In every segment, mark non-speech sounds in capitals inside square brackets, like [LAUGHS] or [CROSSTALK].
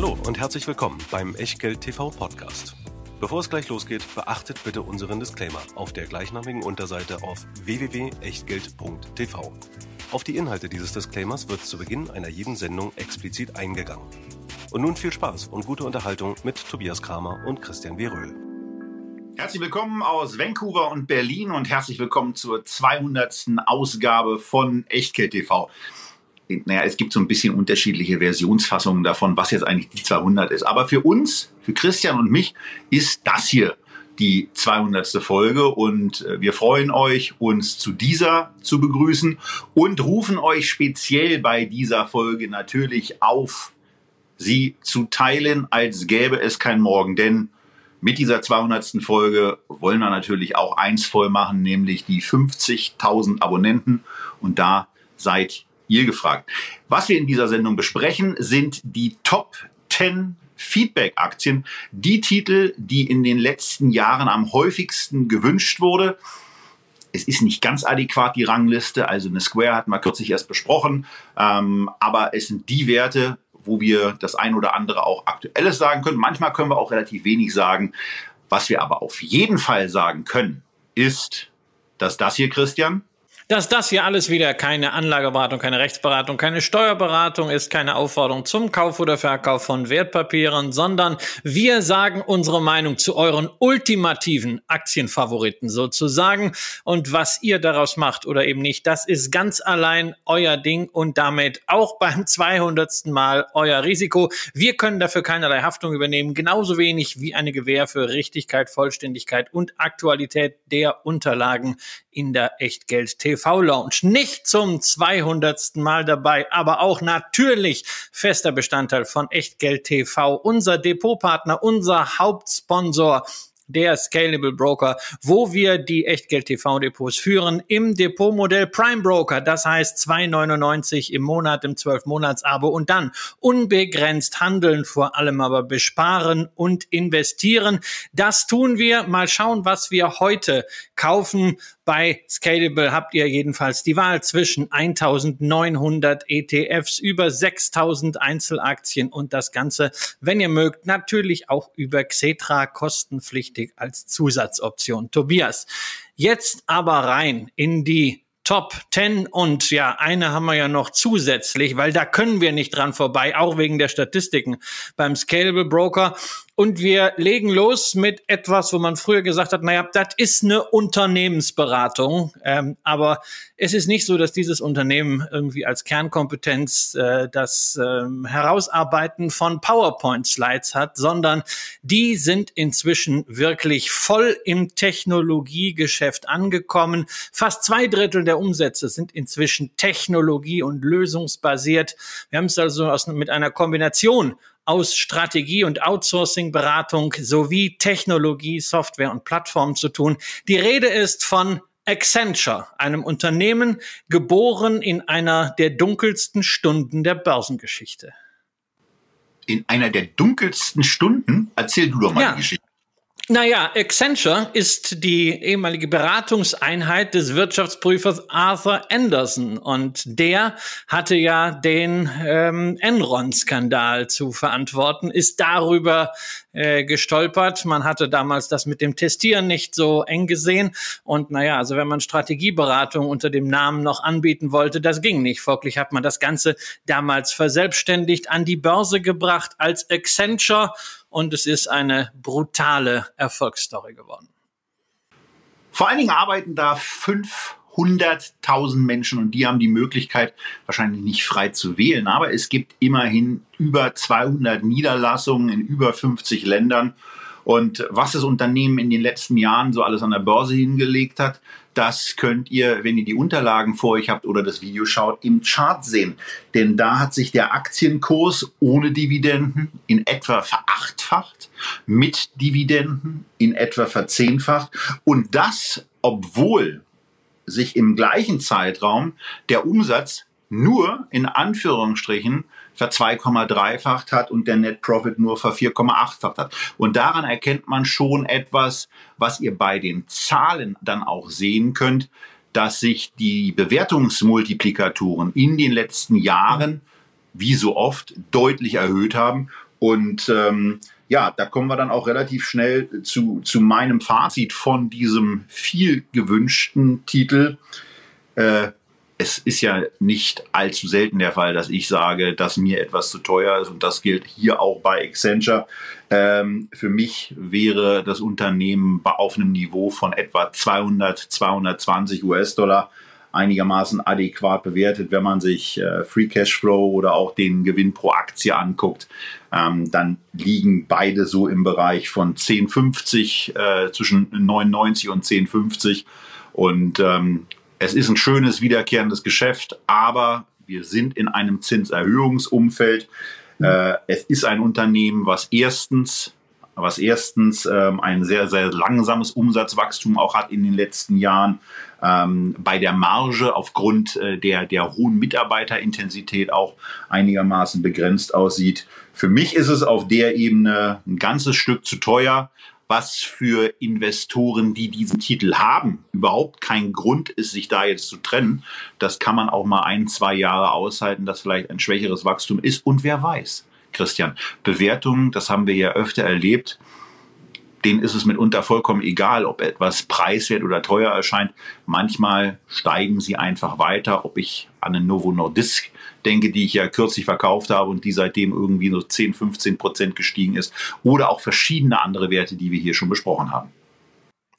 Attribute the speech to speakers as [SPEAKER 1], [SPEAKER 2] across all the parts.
[SPEAKER 1] Hallo und herzlich willkommen beim Echtgeld TV Podcast. Bevor es gleich losgeht, beachtet bitte unseren Disclaimer auf der gleichnamigen Unterseite auf www.echtgeld.tv. Auf die Inhalte dieses Disclaimers wird zu Beginn einer jeden Sendung explizit eingegangen. Und nun viel Spaß und gute Unterhaltung mit Tobias Kramer und Christian Weröhl.
[SPEAKER 2] Herzlich willkommen aus Vancouver und Berlin und herzlich willkommen zur 200. Ausgabe von Echtgeld TV naja, es gibt so ein bisschen unterschiedliche Versionsfassungen davon, was jetzt eigentlich die 200 ist. Aber für uns, für Christian und mich, ist das hier die 200. Folge und äh, wir freuen euch, uns zu dieser zu begrüßen und rufen euch speziell bei dieser Folge natürlich auf, sie zu teilen, als gäbe es kein Morgen. Denn mit dieser 200. Folge wollen wir natürlich auch eins voll machen, nämlich die 50.000 Abonnenten. Und da seid ihr gefragt. Was wir in dieser Sendung besprechen, sind die Top 10 Feedback-Aktien, die Titel, die in den letzten Jahren am häufigsten gewünscht wurde. Es ist nicht ganz adäquat die Rangliste, also eine Square hatten wir kürzlich erst besprochen, ähm, aber es sind die Werte, wo wir das ein oder andere auch aktuelles sagen können. Manchmal können wir auch relativ wenig sagen. Was wir aber auf jeden Fall sagen können, ist, dass das hier, Christian,
[SPEAKER 3] dass das hier alles wieder keine Anlageberatung, keine Rechtsberatung, keine Steuerberatung ist, keine Aufforderung zum Kauf oder Verkauf von Wertpapieren, sondern wir sagen unsere Meinung zu euren ultimativen Aktienfavoriten sozusagen. Und was ihr daraus macht oder eben nicht, das ist ganz allein euer Ding und damit auch beim 200. Mal euer Risiko. Wir können dafür keinerlei Haftung übernehmen, genauso wenig wie eine Gewähr für Richtigkeit, Vollständigkeit und Aktualität der Unterlagen in der Echtgeld TV Lounge. Nicht zum 200. Mal dabei, aber auch natürlich fester Bestandteil von Echtgeld TV, unser Depotpartner, unser Hauptsponsor der Scalable Broker, wo wir die Echtgeld TV Depots führen im Depotmodell Prime Broker. Das heißt 2,99 im Monat im 12 Monats Abo und dann unbegrenzt handeln, vor allem aber besparen und investieren. Das tun wir. Mal schauen, was wir heute kaufen. Bei Scalable habt ihr jedenfalls die Wahl zwischen 1900 ETFs, über 6000 Einzelaktien und das Ganze, wenn ihr mögt, natürlich auch über Xetra kostenpflichtig als Zusatzoption. Tobias, jetzt aber rein in die Top 10 und ja, eine haben wir ja noch zusätzlich, weil da können wir nicht dran vorbei, auch wegen der Statistiken beim Scalable Broker. Und wir legen los mit etwas, wo man früher gesagt hat, naja, das ist eine Unternehmensberatung. Ähm, aber es ist nicht so, dass dieses Unternehmen irgendwie als Kernkompetenz äh, das ähm, Herausarbeiten von PowerPoint-Slides hat, sondern die sind inzwischen wirklich voll im Technologiegeschäft angekommen. Fast zwei Drittel der Umsätze sind inzwischen technologie- und lösungsbasiert. Wir haben es also aus, mit einer Kombination aus Strategie und Outsourcing-Beratung sowie Technologie, Software und Plattformen zu tun. Die Rede ist von Accenture, einem Unternehmen geboren in einer der dunkelsten Stunden der Börsengeschichte.
[SPEAKER 2] In einer der dunkelsten Stunden? Erzähl du doch mal ja. die Geschichte.
[SPEAKER 3] Naja, Accenture ist die ehemalige Beratungseinheit des Wirtschaftsprüfers Arthur Anderson und der hatte ja den ähm, Enron-Skandal zu verantworten, ist darüber äh, gestolpert. Man hatte damals das mit dem Testieren nicht so eng gesehen und naja, also wenn man Strategieberatung unter dem Namen noch anbieten wollte, das ging nicht. Folglich hat man das Ganze damals verselbstständigt an die Börse gebracht als Accenture und es ist eine brutale Erfolgsstory geworden.
[SPEAKER 2] Vor allen Dingen arbeiten da 500.000 Menschen und die haben die Möglichkeit, wahrscheinlich nicht frei zu wählen, aber es gibt immerhin über 200 Niederlassungen in über 50 Ländern. Und was das Unternehmen in den letzten Jahren so alles an der Börse hingelegt hat, das könnt ihr, wenn ihr die Unterlagen vor euch habt oder das Video schaut, im Chart sehen. Denn da hat sich der Aktienkurs ohne Dividenden in etwa verachtfacht, mit Dividenden in etwa verzehnfacht. Und das, obwohl sich im gleichen Zeitraum der Umsatz nur in Anführungsstrichen ver 2,3-facht hat und der Net Profit nur ver 4,8-facht hat. Und daran erkennt man schon etwas, was ihr bei den Zahlen dann auch sehen könnt, dass sich die Bewertungsmultiplikatoren in den letzten Jahren, wie so oft, deutlich erhöht haben Und ähm, ja, da kommen wir dann auch relativ schnell zu, zu meinem Fazit von diesem viel gewünschten Titel. Äh, es ist ja nicht allzu selten der Fall, dass ich sage, dass mir etwas zu teuer ist und das gilt hier auch bei Accenture. Ähm, für mich wäre das Unternehmen auf einem Niveau von etwa 200, 220 US-Dollar einigermaßen adäquat bewertet. Wenn man sich äh, Free Cashflow oder auch den Gewinn pro Aktie anguckt, ähm, dann liegen beide so im Bereich von 10,50 äh, zwischen 99 und 10,50 und ähm, es ist ein schönes wiederkehrendes Geschäft, aber wir sind in einem Zinserhöhungsumfeld. Äh, es ist ein Unternehmen, was erstens was erstens ähm, ein sehr, sehr langsames Umsatzwachstum auch hat in den letzten Jahren, ähm, bei der Marge aufgrund äh, der, der hohen Mitarbeiterintensität auch einigermaßen begrenzt aussieht. Für mich ist es auf der Ebene ein ganzes Stück zu teuer was für Investoren, die diesen Titel haben, überhaupt kein Grund ist, sich da jetzt zu trennen. Das kann man auch mal ein, zwei Jahre aushalten, dass vielleicht ein schwächeres Wachstum ist. Und wer weiß, Christian, Bewertungen, das haben wir ja öfter erlebt, denen ist es mitunter vollkommen egal, ob etwas preiswert oder teuer erscheint. Manchmal steigen sie einfach weiter, ob ich an eine Novo Nordisk denke, die ich ja kürzlich verkauft habe und die seitdem irgendwie so 10, 15 Prozent gestiegen ist. Oder auch verschiedene andere Werte, die wir hier schon besprochen haben.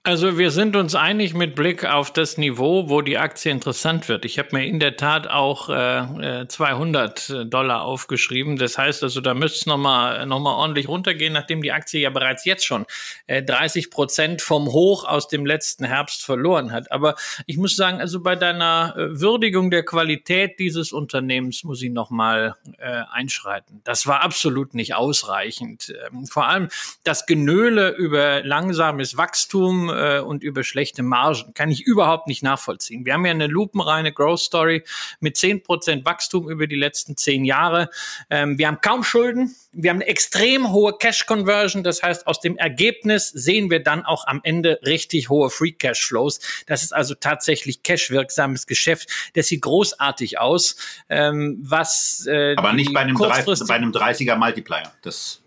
[SPEAKER 3] Also wir sind uns einig mit Blick auf das Niveau, wo die Aktie interessant wird. Ich habe mir in der Tat auch äh, 200 äh, Dollar aufgeschrieben. Das heißt also, da müsste es nochmal noch mal ordentlich runtergehen, nachdem die Aktie ja bereits jetzt schon äh, 30 Prozent vom Hoch aus dem letzten Herbst verloren hat. Aber ich muss sagen, also bei deiner äh, Würdigung der Qualität dieses Unternehmens muss ich nochmal äh, einschreiten. Das war absolut nicht ausreichend. Ähm, vor allem das Genöle über langsames Wachstum, äh, und über schlechte Margen. Kann ich überhaupt nicht nachvollziehen. Wir haben ja eine lupenreine Growth Story mit zehn Prozent Wachstum über die letzten zehn Jahre. Ähm, wir haben kaum Schulden. Wir haben eine extrem hohe Cash Conversion. Das heißt, aus dem Ergebnis sehen wir dann auch am Ende richtig hohe Free Cash Flows. Das ist also tatsächlich cashwirksames Geschäft. Das sieht großartig aus. Ähm, was,
[SPEAKER 2] äh, Aber nicht bei einem, 30, bei einem 30er Multiplier. Das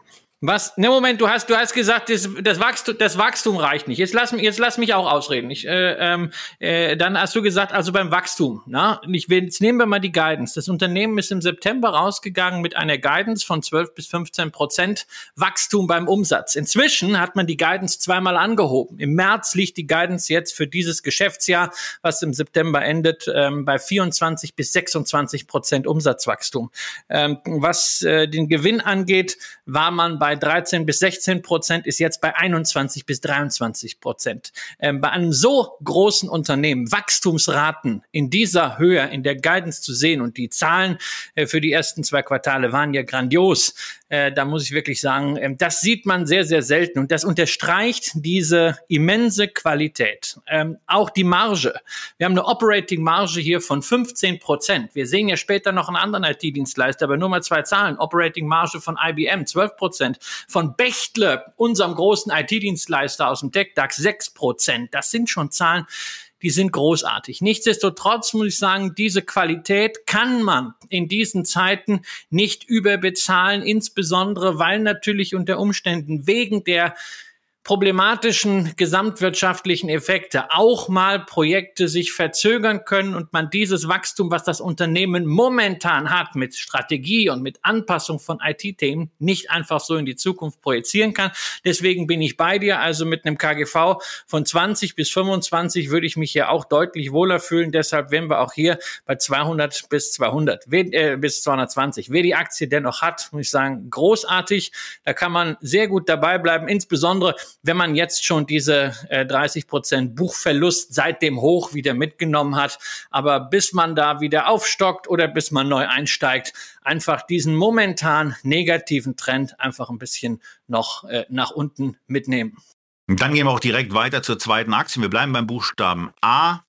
[SPEAKER 3] was? Ne, Moment, du hast, du hast gesagt, das, das, Wachstum, das Wachstum reicht nicht. Jetzt lass, jetzt lass mich auch ausreden. Ich, äh, ähm, äh, dann hast du gesagt, also beim Wachstum. Na? Ich will, jetzt nehmen wir mal die Guidance. Das Unternehmen ist im September rausgegangen mit einer Guidance von 12 bis 15 Prozent Wachstum beim Umsatz. Inzwischen hat man die Guidance zweimal angehoben. Im März liegt die Guidance jetzt für dieses Geschäftsjahr, was im September endet, ähm, bei 24 bis 26 Prozent Umsatzwachstum. Ähm, was äh, den Gewinn angeht, war man bei bei 13 bis 16 Prozent, ist jetzt bei 21 bis 23 Prozent. Ähm, bei einem so großen Unternehmen Wachstumsraten in dieser Höhe, in der Guidance zu sehen und die Zahlen äh, für die ersten zwei Quartale waren ja grandios. Äh, da muss ich wirklich sagen, äh, das sieht man sehr, sehr selten und das unterstreicht diese immense Qualität. Ähm, auch die Marge. Wir haben eine Operating Marge hier von 15 Prozent. Wir sehen ja später noch einen anderen IT-Dienstleister, aber nur mal zwei Zahlen. Operating Marge von IBM 12 Prozent von Bechtle, unserem großen IT-Dienstleister aus dem TechDAX, 6 Prozent. Das sind schon Zahlen, die sind großartig. Nichtsdestotrotz muss ich sagen, diese Qualität kann man in diesen Zeiten nicht überbezahlen, insbesondere weil natürlich unter Umständen wegen der problematischen gesamtwirtschaftlichen Effekte auch mal Projekte sich verzögern können und man dieses Wachstum, was das Unternehmen momentan hat mit Strategie und mit Anpassung von IT-Themen, nicht einfach so in die Zukunft projizieren kann. Deswegen bin ich bei dir. Also mit einem KGV von 20 bis 25 würde ich mich hier auch deutlich wohler fühlen. Deshalb wären wir auch hier bei 200 bis 200, äh, bis 220. Wer die Aktie dennoch hat, muss ich sagen, großartig. Da kann man sehr gut dabei bleiben. Insbesondere wenn man jetzt schon diese äh, 30 Prozent Buchverlust seit dem Hoch wieder mitgenommen hat, aber bis man da wieder aufstockt oder bis man neu einsteigt, einfach diesen momentan negativen Trend einfach ein bisschen noch äh, nach unten mitnehmen.
[SPEAKER 2] Und dann gehen wir auch direkt weiter zur zweiten Aktie. Wir bleiben beim Buchstaben A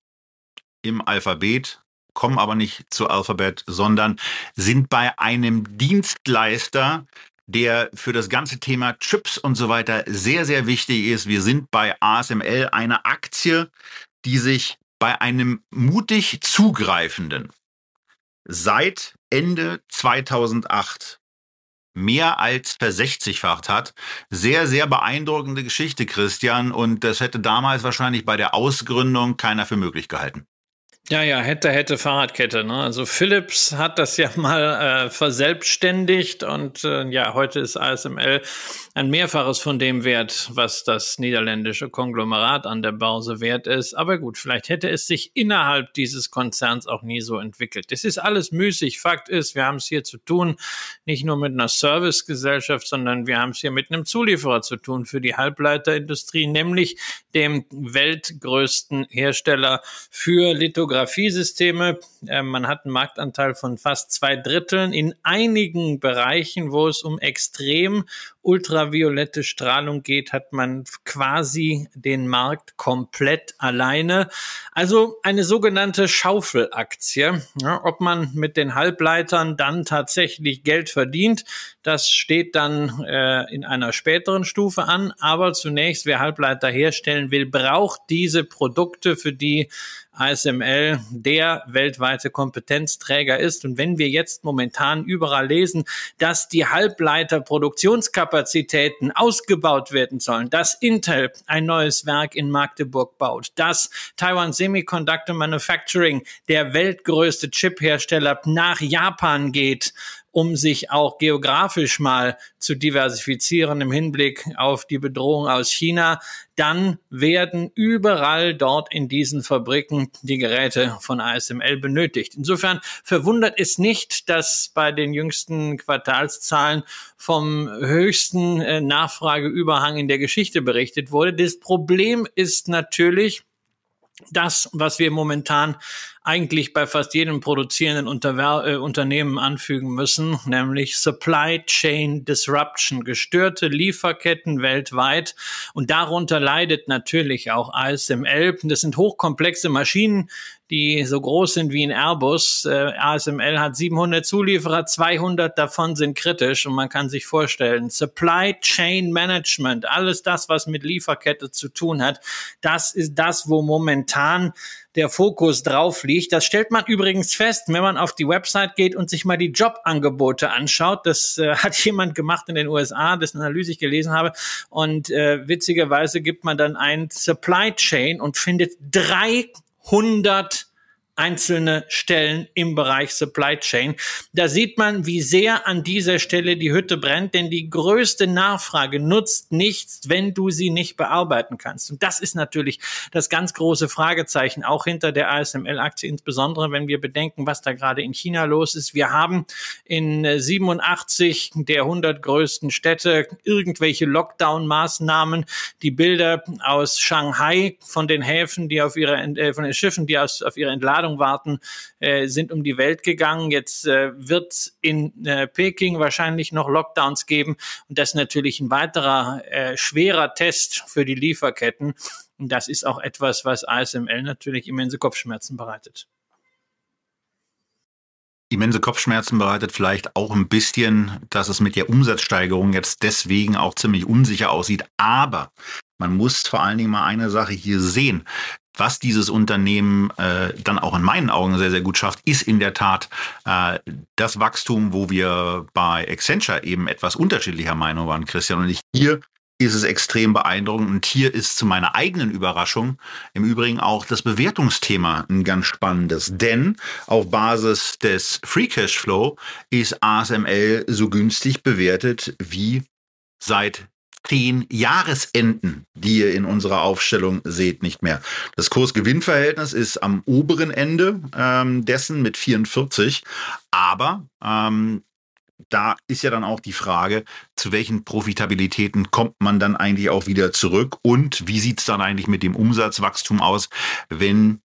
[SPEAKER 2] im Alphabet, kommen aber nicht zu Alphabet, sondern sind bei einem Dienstleister, der für das ganze Thema Chips und so weiter sehr, sehr wichtig ist. Wir sind bei ASML eine Aktie, die sich bei einem mutig Zugreifenden seit Ende 2008 mehr als versechzigfacht hat. Sehr, sehr beeindruckende Geschichte, Christian. Und das hätte damals wahrscheinlich bei der Ausgründung keiner für möglich gehalten.
[SPEAKER 3] Ja, ja, hätte, hätte Fahrradkette. Ne? Also Philips hat das ja [LAUGHS] mal äh, verselbstständigt und äh, ja, heute ist ASML ein Mehrfaches von dem Wert, was das niederländische Konglomerat an der Börse wert ist. Aber gut, vielleicht hätte es sich innerhalb dieses Konzerns auch nie so entwickelt. Es ist alles müßig. Fakt ist, wir haben es hier zu tun, nicht nur mit einer Servicegesellschaft, sondern wir haben es hier mit einem Zulieferer zu tun für die Halbleiterindustrie, nämlich dem weltgrößten Hersteller für Lithografie Topografiesysteme. Äh, man hat einen Marktanteil von fast zwei Dritteln. In einigen Bereichen, wo es um extrem ultraviolette Strahlung geht, hat man quasi den Markt komplett alleine. Also eine sogenannte Schaufelaktie. Ja, ob man mit den Halbleitern dann tatsächlich Geld verdient, das steht dann äh, in einer späteren Stufe an. Aber zunächst, wer Halbleiter herstellen will, braucht diese Produkte, für die ASML der weltweite Kompetenzträger ist. Und wenn wir jetzt momentan überall lesen, dass die Halbleiterproduktionskapazitäten ausgebaut werden sollen, dass Intel ein neues Werk in Magdeburg baut, dass Taiwan Semiconductor Manufacturing, der weltgrößte Chiphersteller, nach Japan geht, um sich auch geografisch mal zu diversifizieren im Hinblick auf die Bedrohung aus China, dann werden überall dort in diesen Fabriken die Geräte von ASML benötigt. Insofern verwundert es nicht, dass bei den jüngsten Quartalszahlen vom höchsten äh, Nachfrageüberhang in der Geschichte berichtet wurde. Das Problem ist natürlich, das, was wir momentan eigentlich bei fast jedem produzierenden Unterwer äh, Unternehmen anfügen müssen, nämlich Supply Chain Disruption, gestörte Lieferketten weltweit. Und darunter leidet natürlich auch ASML. Das sind hochkomplexe Maschinen, die so groß sind wie ein Airbus. Äh, ASML hat 700 Zulieferer, 200 davon sind kritisch und man kann sich vorstellen, Supply Chain Management, alles das, was mit Lieferkette zu tun hat, das ist das, wo momentan der Fokus drauf liegt. Das stellt man übrigens fest, wenn man auf die Website geht und sich mal die Jobangebote anschaut. Das äh, [LAUGHS] hat jemand gemacht in den USA, dessen Analyse ich gelesen habe. Und äh, witzigerweise gibt man dann ein Supply Chain und findet 300 einzelne Stellen im Bereich Supply Chain. Da sieht man, wie sehr an dieser Stelle die Hütte brennt, denn die größte Nachfrage nutzt nichts, wenn du sie nicht bearbeiten kannst. Und das ist natürlich das ganz große Fragezeichen, auch hinter der ASML-Aktie, insbesondere wenn wir bedenken, was da gerade in China los ist. Wir haben in 87 der 100 größten Städte irgendwelche Lockdown-Maßnahmen. Die Bilder aus Shanghai von den Häfen, die auf ihre, äh, von den Schiffen, die aus, auf ihre Entladung Ladung warten, äh, sind um die Welt gegangen. Jetzt äh, wird in äh, Peking wahrscheinlich noch Lockdowns geben und das ist natürlich ein weiterer äh, schwerer Test für die Lieferketten. Und das ist auch etwas, was ASML natürlich immense Kopfschmerzen bereitet
[SPEAKER 2] immense Kopfschmerzen bereitet vielleicht auch ein bisschen, dass es mit der Umsatzsteigerung jetzt deswegen auch ziemlich unsicher aussieht. Aber man muss vor allen Dingen mal eine Sache hier sehen was dieses Unternehmen äh, dann auch in meinen Augen sehr, sehr gut schafft, ist in der Tat äh, das Wachstum, wo wir bei Accenture eben etwas unterschiedlicher Meinung waren, Christian und ich. Hier ist es extrem beeindruckend und hier ist zu meiner eigenen Überraschung im Übrigen auch das Bewertungsthema ein ganz spannendes, denn auf Basis des Free Cash Flow ist ASML so günstig bewertet wie seit zehn Jahresenden, die ihr in unserer Aufstellung seht, nicht mehr. Das Kurs-Gewinn-Verhältnis ist am oberen Ende ähm, dessen mit 44, aber ähm, da ist ja dann auch die Frage, zu welchen Profitabilitäten kommt man dann eigentlich auch wieder zurück und wie sieht es dann eigentlich mit dem Umsatzwachstum aus, wenn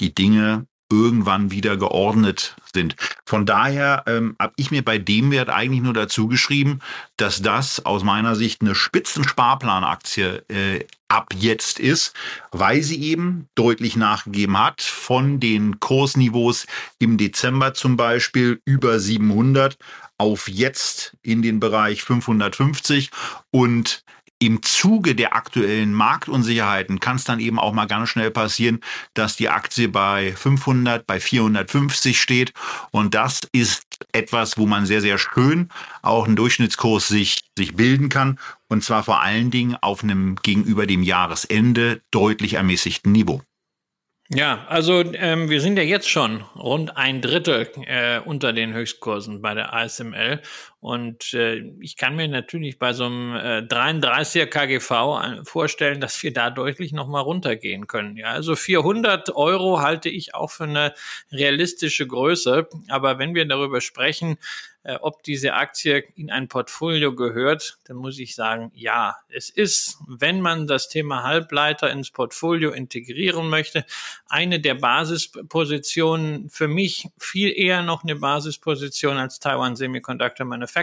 [SPEAKER 2] die Dinge irgendwann wieder geordnet sind. Von daher ähm, habe ich mir bei dem Wert eigentlich nur dazu geschrieben, dass das aus meiner Sicht eine Spitzensparplanaktie äh, ab jetzt ist, weil sie eben deutlich nachgegeben hat von den Kursniveaus im Dezember zum Beispiel über 700 auf jetzt in den Bereich 550 und im Zuge der aktuellen Marktunsicherheiten kann es dann eben auch mal ganz schnell passieren, dass die Aktie bei 500, bei 450 steht. Und das ist etwas, wo man sehr, sehr schön auch einen Durchschnittskurs sich, sich bilden kann. Und zwar vor allen Dingen auf einem gegenüber dem Jahresende deutlich ermäßigten Niveau.
[SPEAKER 3] Ja, also ähm, wir sind ja jetzt schon rund ein Drittel äh, unter den Höchstkursen bei der ASML und äh, ich kann mir natürlich bei so einem äh, 33er KGV äh, vorstellen, dass wir da deutlich nochmal runtergehen können. Ja, also 400 Euro halte ich auch für eine realistische Größe, aber wenn wir darüber sprechen, äh, ob diese Aktie in ein Portfolio gehört, dann muss ich sagen, ja, es ist, wenn man das Thema Halbleiter ins Portfolio integrieren möchte, eine der Basispositionen, für mich viel eher noch eine Basisposition als Taiwan Semiconductor Manufacturing,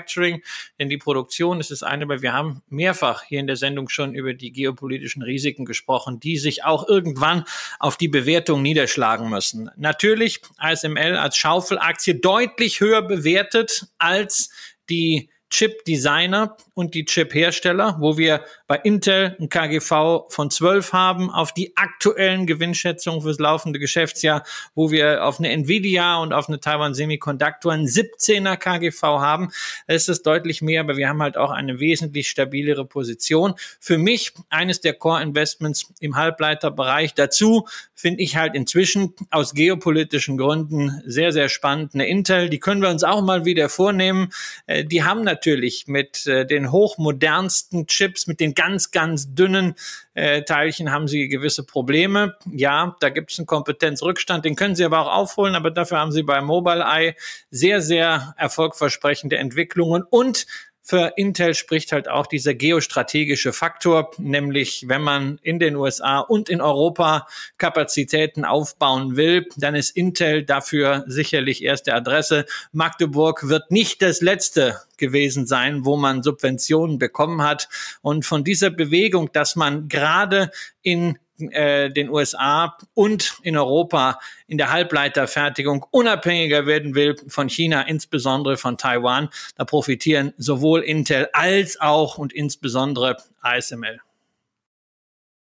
[SPEAKER 3] denn die Produktion ist das eine, weil wir haben mehrfach hier in der Sendung schon über die geopolitischen Risiken gesprochen, die sich auch irgendwann auf die Bewertung niederschlagen müssen. Natürlich ASML als Schaufelaktie deutlich höher bewertet als die Chip-Designer und die Chip-Hersteller, wo wir bei Intel ein KGV von 12 haben, auf die aktuellen Gewinnschätzungen fürs laufende Geschäftsjahr, wo wir auf eine Nvidia und auf eine Taiwan Semiconductor ein 17er KGV haben. Ist es deutlich mehr, aber wir haben halt auch eine wesentlich stabilere Position. Für mich eines der Core-Investments im Halbleiterbereich. Dazu finde ich halt inzwischen aus geopolitischen Gründen sehr, sehr spannend eine Intel. Die können wir uns auch mal wieder vornehmen. Äh, die haben natürlich mit äh, den hochmodernsten Chips, mit den ganz, ganz dünnen äh, Teilchen haben sie gewisse Probleme. Ja, da gibt es einen Kompetenzrückstand, den können sie aber auch aufholen, aber dafür haben sie bei Mobileye sehr, sehr erfolgversprechende Entwicklungen und für Intel spricht halt auch dieser geostrategische Faktor, nämlich wenn man in den USA und in Europa Kapazitäten aufbauen will, dann ist Intel dafür sicherlich erste Adresse. Magdeburg wird nicht das letzte gewesen sein, wo man Subventionen bekommen hat. Und von dieser Bewegung, dass man gerade in äh, den USA und in Europa in der Halbleiterfertigung unabhängiger werden will von China, insbesondere von Taiwan. Da profitieren sowohl Intel als auch und insbesondere ASML.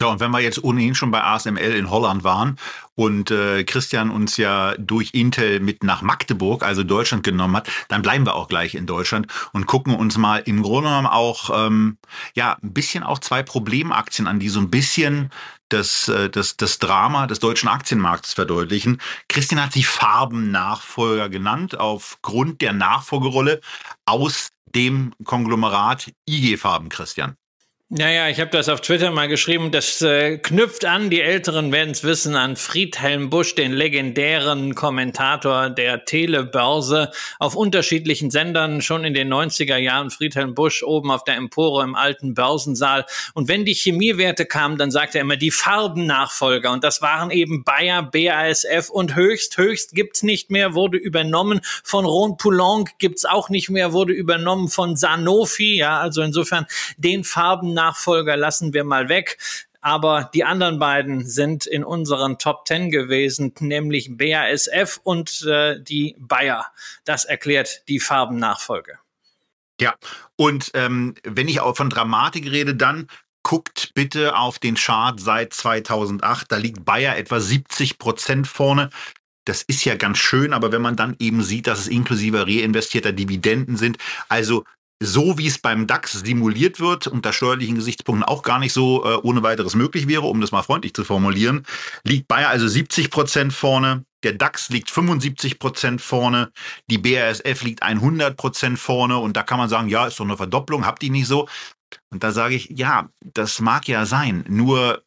[SPEAKER 2] Ja, und wenn wir jetzt ohnehin schon bei ASML in Holland waren und äh, Christian uns ja durch Intel mit nach Magdeburg, also Deutschland genommen hat, dann bleiben wir auch gleich in Deutschland und gucken uns mal im Grunde genommen auch ähm, ja ein bisschen auch zwei Problemaktien an, die so ein bisschen das, äh, das, das Drama des deutschen Aktienmarkts verdeutlichen. Christian hat sie Farbennachfolger genannt, aufgrund der Nachfolgerolle aus dem Konglomerat IG Farben, Christian.
[SPEAKER 3] Naja, ich habe das auf Twitter mal geschrieben. Das äh, knüpft an, die Älteren werden es wissen, an Friedhelm Busch, den legendären Kommentator der Telebörse auf unterschiedlichen Sendern, schon in den 90er Jahren. Friedhelm Busch oben auf der Empore im alten Börsensaal. Und wenn die Chemiewerte kamen, dann sagte er immer die Farbennachfolger. Und das waren eben Bayer, BASF und Höchst. Höchst gibt's nicht mehr, wurde übernommen. Von Ron Poulenc gibt's auch nicht mehr, wurde übernommen von Sanofi. Ja, also insofern den Farben Nachfolger lassen wir mal weg. Aber die anderen beiden sind in unseren Top Ten gewesen, nämlich BASF und äh, die Bayer. Das erklärt die Farbennachfolge.
[SPEAKER 2] Ja, und ähm, wenn ich auch von Dramatik rede, dann guckt bitte auf den Chart seit 2008. Da liegt Bayer etwa 70 Prozent vorne. Das ist ja ganz schön, aber wenn man dann eben sieht, dass es inklusive reinvestierter Dividenden sind, also so wie es beim DAX simuliert wird, unter steuerlichen Gesichtspunkten auch gar nicht so äh, ohne weiteres möglich wäre, um das mal freundlich zu formulieren, liegt Bayer also 70 Prozent vorne. Der DAX liegt 75 Prozent vorne, die BASF liegt 100 Prozent vorne und da kann man sagen, ja, ist doch eine Verdopplung, habt ihr nicht so. Und da sage ich, ja, das mag ja sein, nur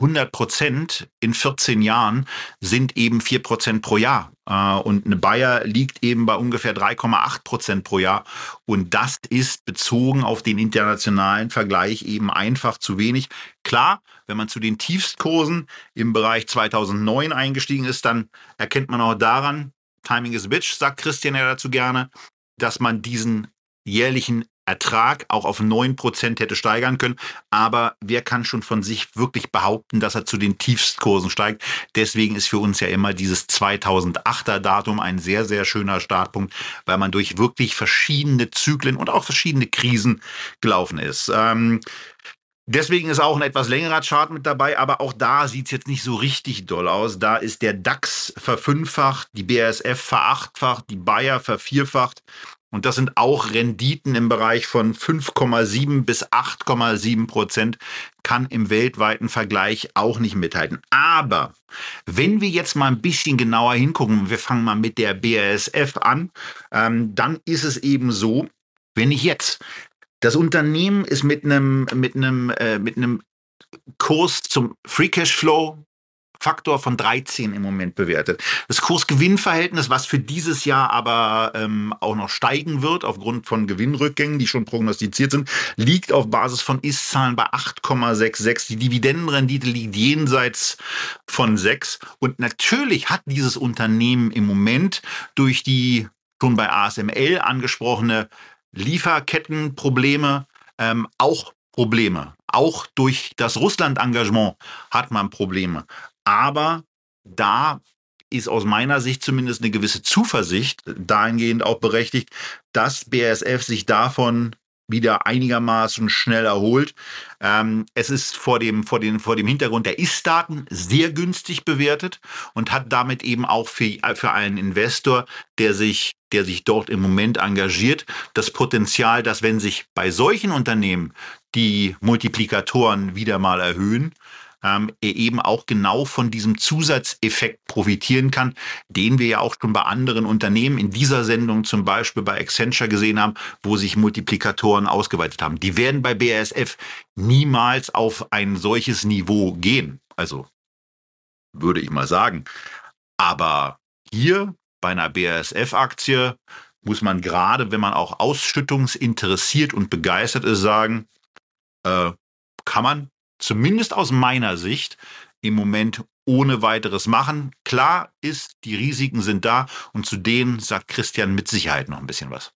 [SPEAKER 2] 100 Prozent in 14 Jahren sind eben 4 Prozent pro Jahr. Äh, und eine Bayer liegt eben bei ungefähr 3,8 Prozent pro Jahr. Und das ist bezogen auf den internationalen Vergleich eben einfach zu wenig. Klar, wenn man zu den Tiefstkursen im Bereich 2009 eingestiegen ist, dann erkennt man auch daran, Timing is bitch, sagt Christian ja dazu gerne, dass man diesen jährlichen Ertrag auch auf 9% hätte steigern können. Aber wer kann schon von sich wirklich behaupten, dass er zu den Tiefstkursen steigt? Deswegen ist für uns ja immer dieses 2008er Datum ein sehr, sehr schöner Startpunkt, weil man durch wirklich verschiedene Zyklen und auch verschiedene Krisen gelaufen ist. Ähm, Deswegen ist auch ein etwas längerer Chart mit dabei, aber auch da sieht es jetzt nicht so richtig doll aus. Da ist der DAX verfünffacht, die BASF verachtfacht, die Bayer vervierfacht. Und das sind auch Renditen im Bereich von 5,7 bis 8,7 Prozent, kann im weltweiten Vergleich auch nicht mithalten. Aber wenn wir jetzt mal ein bisschen genauer hingucken, wir fangen mal mit der BASF an, ähm, dann ist es eben so, wenn ich jetzt das Unternehmen ist mit einem mit einem äh, mit einem Kurs zum Free Cash Flow Faktor von 13 im Moment bewertet. Das Kurs-Gewinn-Verhältnis, was für dieses Jahr aber ähm, auch noch steigen wird aufgrund von Gewinnrückgängen, die schon prognostiziert sind, liegt auf Basis von Ist-Zahlen bei 8,66. Die Dividendenrendite liegt jenseits von 6. Und natürlich hat dieses Unternehmen im Moment durch die schon bei ASML angesprochene Lieferkettenprobleme ähm, auch Probleme. Auch durch das Russland-Engagement hat man Probleme. Aber da ist aus meiner Sicht zumindest eine gewisse Zuversicht dahingehend auch berechtigt, dass BASF sich davon wieder einigermaßen schnell erholt. Ähm, es ist vor dem, vor, dem, vor dem Hintergrund der Ist-Daten sehr günstig bewertet und hat damit eben auch für, für einen Investor, der sich, der sich dort im Moment engagiert, das Potenzial, dass wenn sich bei solchen Unternehmen die Multiplikatoren wieder mal erhöhen, ähm, eben auch genau von diesem Zusatzeffekt profitieren kann, den wir ja auch schon bei anderen Unternehmen in dieser Sendung zum Beispiel bei Accenture gesehen haben, wo sich Multiplikatoren ausgeweitet haben. Die werden bei BASF niemals auf ein solches Niveau gehen. Also würde ich mal sagen. Aber hier bei einer BASF-Aktie muss man gerade, wenn man auch ausschüttungsinteressiert und begeistert ist, sagen, äh, kann man zumindest aus meiner Sicht, im Moment ohne weiteres machen. Klar ist, die Risiken sind da und zu denen sagt Christian mit Sicherheit noch ein bisschen was.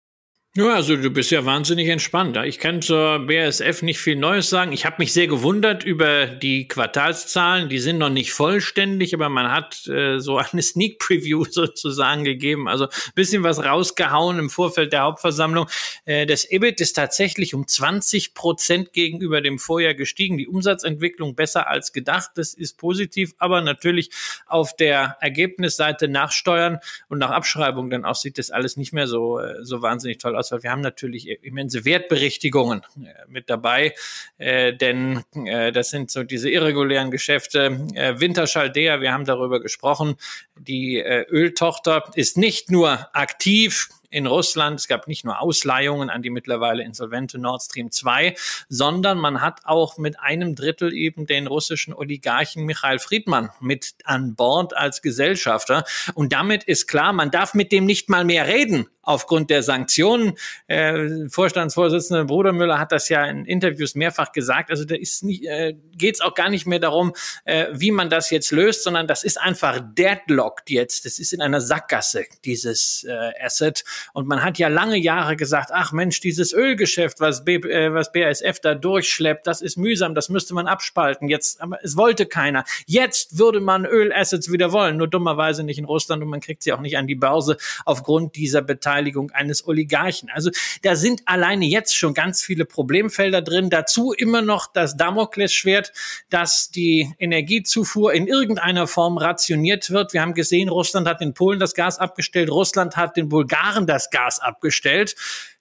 [SPEAKER 3] Ja, also du bist ja wahnsinnig entspannt. Ich kann zur BASF nicht viel Neues sagen. Ich habe mich sehr gewundert über die Quartalszahlen. Die sind noch nicht vollständig, aber man hat äh, so eine [LAUGHS] Sneak Preview sozusagen gegeben. Also bisschen was rausgehauen im Vorfeld der Hauptversammlung. Äh, das EBIT ist tatsächlich um 20 Prozent gegenüber dem Vorjahr gestiegen. Die Umsatzentwicklung besser als gedacht. Das ist positiv, aber natürlich auf der Ergebnisseite nach Steuern und nach Abschreibung dann auch sieht das alles nicht mehr so, äh, so wahnsinnig toll aus aus, weil wir haben natürlich immense Wertberichtigungen äh, mit dabei, äh, denn äh, das sind so diese irregulären Geschäfte. Winterschaldea, wir haben darüber gesprochen, die Öltochter ist nicht nur aktiv, in Russland. Es gab nicht nur Ausleihungen an die mittlerweile insolvente Nord Stream 2, sondern man hat auch mit einem Drittel eben den russischen Oligarchen Michael Friedmann mit an Bord als Gesellschafter. Und damit ist klar, man darf mit dem nicht mal mehr reden aufgrund der Sanktionen. Äh, Bruder Müller hat das ja in Interviews mehrfach gesagt. Also da ist nicht, äh, geht es auch gar nicht mehr darum, äh, wie man das jetzt löst, sondern das ist einfach deadlocked jetzt. Das ist in einer Sackgasse, dieses äh, Asset. Und man hat ja lange Jahre gesagt, ach Mensch, dieses Ölgeschäft, was, B, äh, was BASF da durchschleppt, das ist mühsam, das müsste man abspalten. Jetzt, aber es wollte keiner. Jetzt würde man Ölassets wieder wollen, nur dummerweise nicht in Russland und man kriegt sie auch nicht an die Börse aufgrund dieser Beteiligung eines Oligarchen. Also da sind alleine jetzt schon ganz viele Problemfelder drin. Dazu immer noch das Damoklesschwert, dass die Energiezufuhr in irgendeiner Form rationiert wird. Wir haben gesehen, Russland hat in Polen das Gas abgestellt, Russland hat den Bulgaren das Gas abgestellt.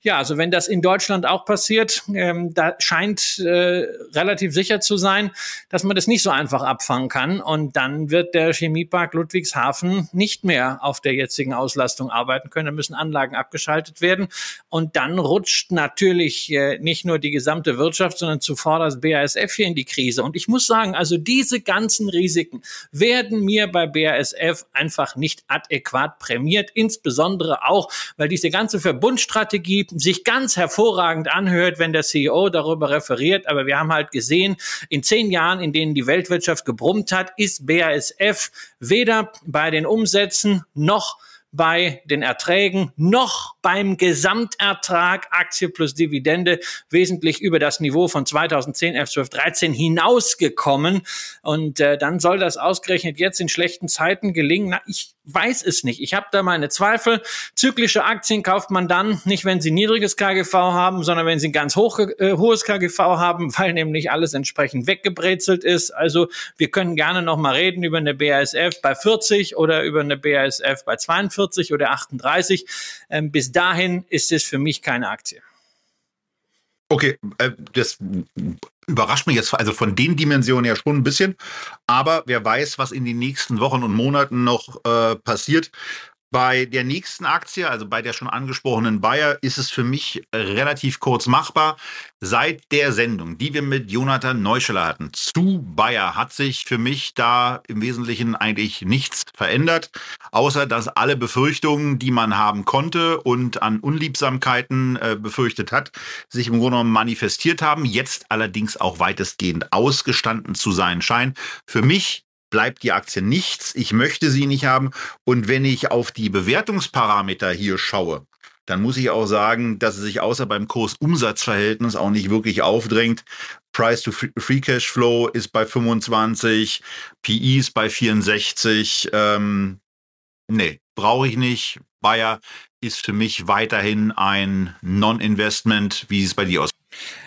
[SPEAKER 3] Ja, also wenn das in Deutschland auch passiert, ähm, da scheint äh, relativ sicher zu sein, dass man das nicht so einfach abfangen kann. Und dann wird der Chemiepark Ludwigshafen nicht mehr auf der jetzigen Auslastung arbeiten können. Da müssen Anlagen abgeschaltet werden. Und dann rutscht natürlich äh, nicht nur die gesamte Wirtschaft, sondern zuvor das BASF hier in die Krise. Und ich muss sagen, also diese ganzen Risiken werden mir bei BASF einfach nicht adäquat prämiert. Insbesondere auch, weil diese ganze Verbundstrategie sich ganz hervorragend anhört, wenn der CEO darüber referiert. Aber wir haben halt gesehen, in zehn Jahren, in denen die Weltwirtschaft gebrummt hat, ist BASF weder bei den Umsätzen noch bei den Erträgen noch beim Gesamtertrag Aktie plus Dividende wesentlich über das Niveau von 2010, 11, 12, 13 hinausgekommen. Und äh, dann soll das ausgerechnet jetzt in schlechten Zeiten gelingen. Na, ich weiß es nicht. Ich habe da meine Zweifel. Zyklische Aktien kauft man dann nicht, wenn sie niedriges KGV haben, sondern wenn sie ein ganz hoch, äh, hohes KGV haben, [LAUGHS] weil nämlich alles entsprechend weggebrezelt ist. Also wir können gerne noch mal reden über eine BASF bei 40 oder über eine BASF bei 42 oder 38. Ähm, bis dahin ist es für mich keine Aktie.
[SPEAKER 2] Okay, äh, das überrascht mich jetzt also von den Dimensionen ja schon ein bisschen. Aber wer weiß, was in den nächsten Wochen und Monaten noch äh, passiert. Bei der nächsten Aktie, also bei der schon angesprochenen Bayer, ist es für mich relativ kurz machbar. Seit der Sendung, die wir mit Jonathan Neuscheler hatten, zu Bayer hat sich für mich da im Wesentlichen eigentlich nichts verändert, außer dass alle Befürchtungen, die man haben konnte und an Unliebsamkeiten äh, befürchtet hat, sich im Grunde genommen manifestiert haben, jetzt allerdings auch weitestgehend ausgestanden zu sein scheinen. Für mich bleibt die Aktie nichts. Ich möchte sie nicht haben. Und wenn ich auf die Bewertungsparameter hier schaue, dann muss ich auch sagen, dass es sich außer beim Kurs-Umsatz-Verhältnis auch nicht wirklich aufdrängt. Price to Free Cash Flow ist bei 25, PE ist bei 64. Ähm, nee, brauche ich nicht. Bayer ist für mich weiterhin ein Non-Investment. Wie sieht es bei dir aus?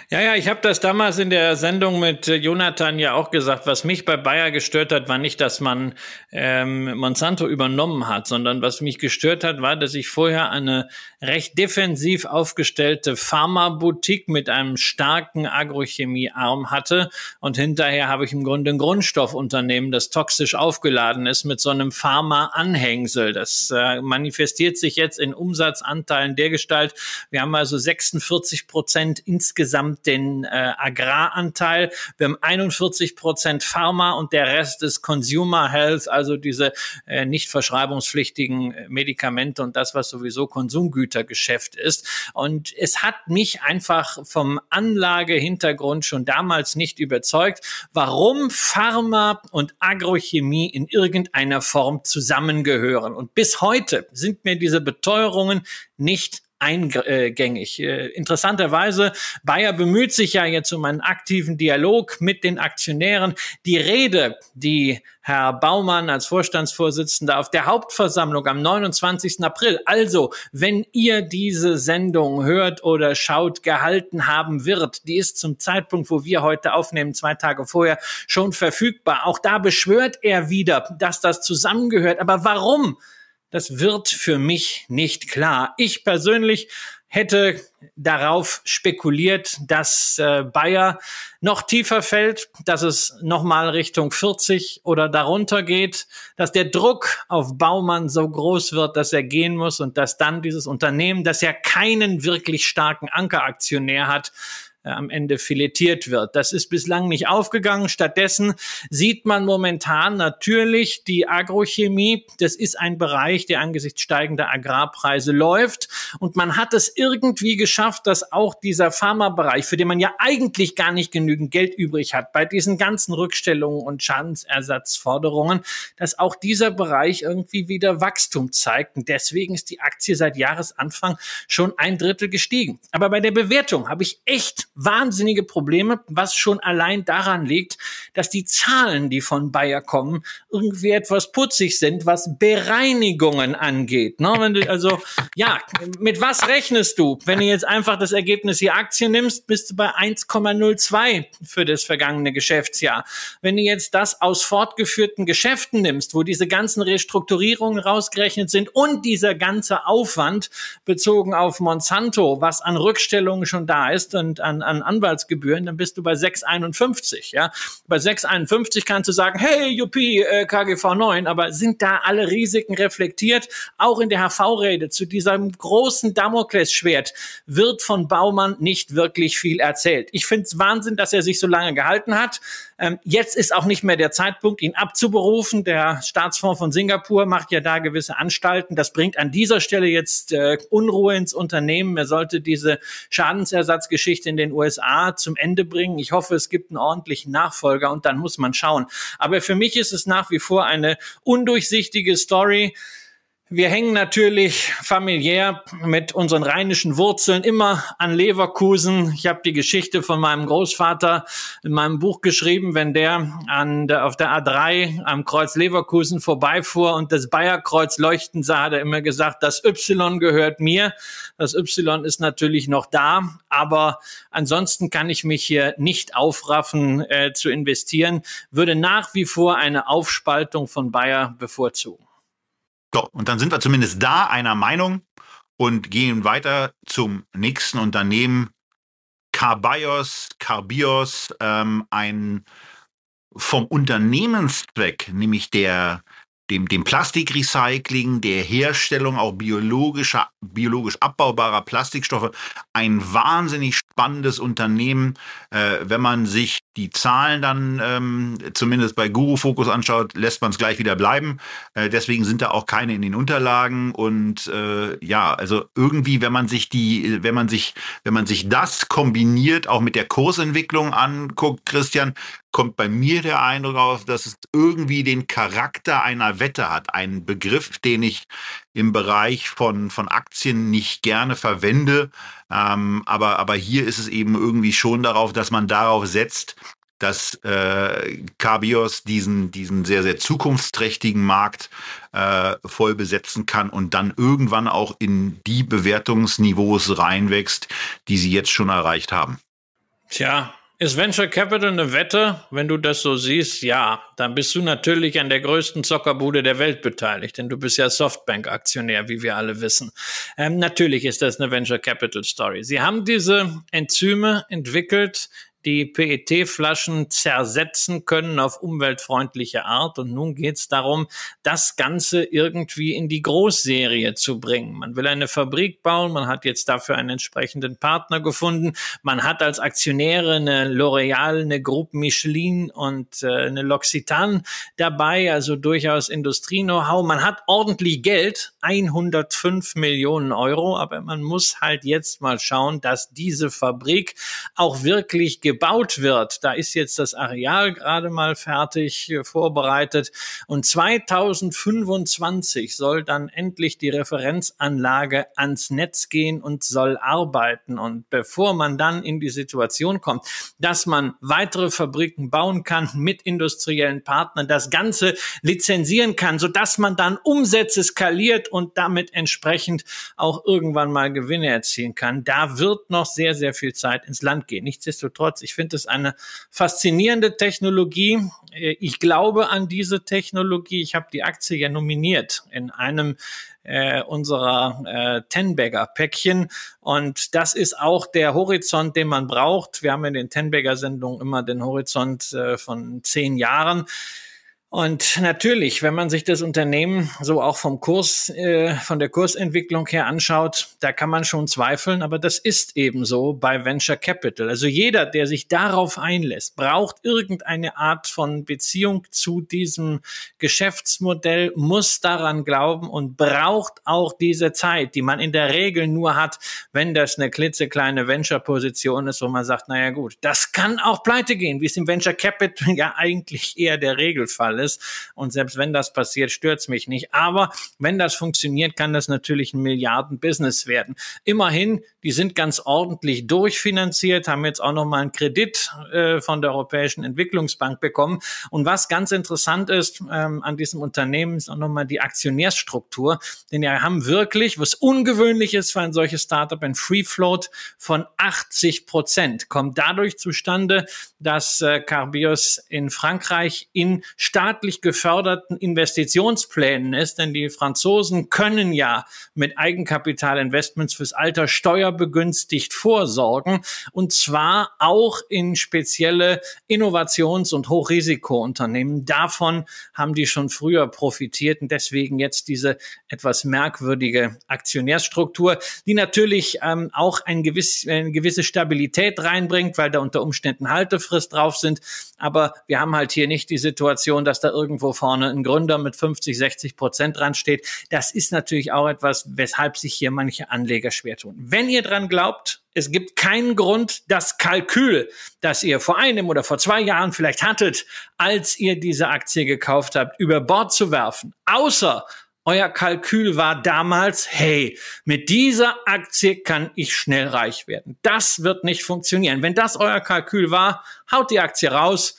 [SPEAKER 3] Ja, ja, ich habe das damals in der Sendung mit äh, Jonathan ja auch gesagt. Was mich bei Bayer gestört hat, war nicht, dass man ähm, Monsanto übernommen hat, sondern was mich gestört hat, war, dass ich vorher eine recht defensiv aufgestellte Pharmaboutique mit einem starken Agrochemiearm hatte und hinterher habe ich im Grunde ein Grundstoffunternehmen, das toxisch aufgeladen ist mit so einem Pharma-Anhängsel. Das äh, manifestiert sich jetzt in Umsatzanteilen der Gestalt. Wir haben also 46 Prozent insgesamt den äh, Agraranteil. Wir haben 41 Prozent Pharma und der Rest ist Consumer Health, also diese äh, nicht verschreibungspflichtigen äh, Medikamente und das, was sowieso Konsumgütergeschäft ist. Und es hat mich einfach vom Anlagehintergrund schon damals nicht überzeugt, warum Pharma und Agrochemie in irgendeiner Form zusammengehören. Und bis heute sind mir diese Beteuerungen nicht eingängig. Äh, interessanterweise, Bayer bemüht sich ja jetzt um einen aktiven Dialog mit den Aktionären. Die Rede, die Herr Baumann als Vorstandsvorsitzender auf der Hauptversammlung am 29. April, also wenn ihr diese Sendung hört oder schaut, gehalten haben wird, die ist zum Zeitpunkt, wo wir heute aufnehmen, zwei Tage vorher, schon verfügbar. Auch da beschwört er wieder, dass das zusammengehört. Aber warum? Das wird für mich nicht klar. Ich persönlich hätte darauf spekuliert, dass äh, Bayer noch tiefer fällt, dass es nochmal Richtung 40 oder darunter geht, dass der Druck auf Baumann so groß wird, dass er gehen muss und dass dann dieses Unternehmen, das ja keinen wirklich starken Ankeraktionär hat, äh, am Ende filetiert wird. Das ist bislang nicht aufgegangen. Stattdessen sieht man momentan natürlich die Agrochemie. Das ist ein Bereich, der angesichts steigender Agrarpreise läuft. Und man hat es irgendwie geschafft, dass auch dieser Pharmabereich, für den man ja eigentlich gar nicht genügend Geld übrig hat, bei diesen ganzen Rückstellungen und Schadensersatzforderungen, dass auch dieser Bereich irgendwie wieder Wachstum zeigt. Und deswegen ist die Aktie seit Jahresanfang schon ein Drittel gestiegen. Aber bei der Bewertung habe ich echt wahnsinnige Probleme, was schon allein daran liegt, dass die Zahlen, die von Bayer kommen, irgendwie etwas putzig sind, was Bereinigungen angeht. Ne? Wenn du, also, ja, mit was rechnest du? Wenn du jetzt einfach das Ergebnis hier Aktien nimmst, bist du bei 1,02 für das vergangene Geschäftsjahr. Wenn du jetzt das aus fortgeführten Geschäften nimmst, wo diese ganzen Restrukturierungen rausgerechnet sind und dieser ganze Aufwand bezogen auf Monsanto, was an Rückstellungen schon da ist und an an Anwaltsgebühren, dann bist du bei 6,51. Ja, bei 6,51 kannst du sagen, hey, Juppie, äh, KGV 9, aber sind da alle Risiken reflektiert? Auch in der HV-Rede zu diesem großen Damoklesschwert wird von Baumann nicht wirklich viel erzählt. Ich finde es Wahnsinn, dass er sich so lange gehalten hat. Ähm, jetzt ist auch nicht mehr der Zeitpunkt, ihn abzuberufen. Der Staatsfonds von Singapur macht ja da gewisse Anstalten. Das bringt an dieser Stelle jetzt äh, Unruhe ins Unternehmen. Er sollte diese Schadensersatzgeschichte in den USA zum Ende bringen. Ich hoffe, es gibt einen ordentlichen Nachfolger und dann muss man schauen. Aber für mich ist es nach wie vor eine undurchsichtige Story Wir hängen natürlich familiär mit unseren rheinischen Wurzeln immer an Leverkusen. Ich habe die Geschichte von meinem Großvater in meinem Buch geschrieben, wenn der, an der auf der A3 am Kreuz Leverkusen vorbeifuhr und das Bayerkreuz leuchten sah, hat er immer gesagt, das Y gehört mir. Das Y ist natürlich noch da, aber ansonsten kann ich mich hier nicht aufraffen äh, zu investieren, würde nach wie vor eine Aufspaltung von Bayer bevorzugen.
[SPEAKER 2] So, und dann sind wir zumindest da einer Meinung und gehen weiter zum nächsten Unternehmen. Carbios, Carbios, ähm, ein vom Unternehmenszweck, nämlich der dem, dem Plastikrecycling, der Herstellung auch biologischer, biologisch abbaubarer Plastikstoffe ein wahnsinnig spannendes Unternehmen. Äh, wenn man sich die Zahlen dann ähm, zumindest bei Guru Focus anschaut, lässt man es gleich wieder bleiben. Äh, deswegen sind da auch keine in den Unterlagen. Und äh, ja, also irgendwie, wenn man sich die, wenn man sich, wenn man sich das kombiniert, auch mit der Kursentwicklung anguckt, Christian, kommt bei mir der Eindruck auf, dass es irgendwie den Charakter einer Wette hat. Ein Begriff, den ich im Bereich von, von Aktien nicht gerne verwende. Ähm, aber, aber hier ist es eben irgendwie schon darauf, dass man darauf setzt, dass äh, Cabios diesen, diesen sehr, sehr zukunftsträchtigen Markt äh, voll besetzen kann und dann irgendwann auch in die Bewertungsniveaus reinwächst, die sie jetzt schon erreicht haben.
[SPEAKER 3] Tja, ist Venture Capital eine Wette? Wenn du das so siehst, ja, dann bist du natürlich an der größten Zockerbude der Welt beteiligt, denn du bist ja Softbank-Aktionär, wie wir alle wissen. Ähm, natürlich ist das eine Venture Capital Story. Sie haben diese Enzyme entwickelt, die PET-Flaschen zersetzen können auf umweltfreundliche Art. Und nun geht es darum, das Ganze irgendwie in die Großserie zu bringen. Man will eine Fabrik bauen, man hat jetzt dafür einen entsprechenden Partner gefunden. Man hat als Aktionäre eine L'Oreal, eine Groupe Michelin und äh, eine L'Occitane dabei, also durchaus Industrie-Know-how. Man hat ordentlich Geld, 105 Millionen Euro, aber man muss halt jetzt mal schauen, dass diese Fabrik auch wirklich gebaut wird. Da ist jetzt das Areal gerade mal fertig äh, vorbereitet und 2025 soll dann endlich die Referenzanlage ans Netz gehen und soll arbeiten. Und bevor man dann in die Situation kommt, dass man weitere Fabriken bauen kann mit industriellen Partnern, das Ganze lizenzieren kann, so dass man dann Umsätze skaliert und damit entsprechend auch irgendwann mal Gewinne erzielen kann. Da wird noch sehr, sehr viel Zeit ins Land gehen. Nichtsdestotrotz, ich finde es eine faszinierende Technologie. Ich glaube an diese Technologie. Ich habe die Aktie ja nominiert in einem äh, unserer äh, Ten-Bagger-Päckchen. Und das ist auch der Horizont, den man braucht. Wir haben in den Ten-Bagger-Sendungen immer den Horizont äh, von zehn Jahren. Und natürlich, wenn man sich das Unternehmen so auch vom Kurs, äh, von der Kursentwicklung her anschaut, da kann man schon zweifeln, aber das ist eben so bei Venture Capital. Also jeder, der sich darauf einlässt, braucht irgendeine Art von Beziehung zu diesem Geschäftsmodell, muss daran glauben und braucht auch diese Zeit, die man in der Regel nur hat, wenn das eine klitzekleine Venture-Position ist, wo man sagt, naja gut, das kann auch pleite gehen, wie es im Venture Capital [LAUGHS] ja eigentlich eher der Regelfall Fall ist. Und selbst wenn das passiert, stört's mich nicht. Aber wenn das funktioniert, kann das natürlich ein Milliarden-Business werden. Immerhin, die sind ganz ordentlich durchfinanziert, haben jetzt auch nochmal einen Kredit äh, von der Europäischen Entwicklungsbank bekommen. Und was ganz interessant ist ähm, an diesem Unternehmen, ist auch nochmal die Aktionärsstruktur. Denn wir haben wirklich, was ungewöhnlich ist für ein solches Startup, ein Free Float von 80 Prozent. Kommt dadurch zustande, dass äh, Carbios in Frankreich in Staat staatlich geförderten Investitionsplänen ist, denn die Franzosen können ja mit Eigenkapitalinvestments fürs Alter steuerbegünstigt vorsorgen und zwar auch in spezielle Innovations- und Hochrisikounternehmen. Davon haben die schon früher profitiert und deswegen jetzt diese etwas merkwürdige Aktionärsstruktur, die natürlich ähm, auch ein gewiss, eine gewisse Stabilität reinbringt, weil da unter Umständen Haltefrist drauf sind. Aber wir haben halt hier nicht die Situation, dass da irgendwo vorne ein Gründer mit 50, 60 Prozent dran steht. Das ist natürlich auch etwas, weshalb sich hier manche Anleger schwer tun. Wenn ihr dran glaubt, es gibt keinen Grund, das Kalkül, das ihr vor einem oder vor zwei Jahren vielleicht hattet, als ihr diese Aktie gekauft habt, über Bord zu werfen. Außer euer Kalkül war damals, hey, mit dieser Aktie kann ich schnell reich werden. Das wird nicht funktionieren. Wenn das euer Kalkül war, haut die Aktie raus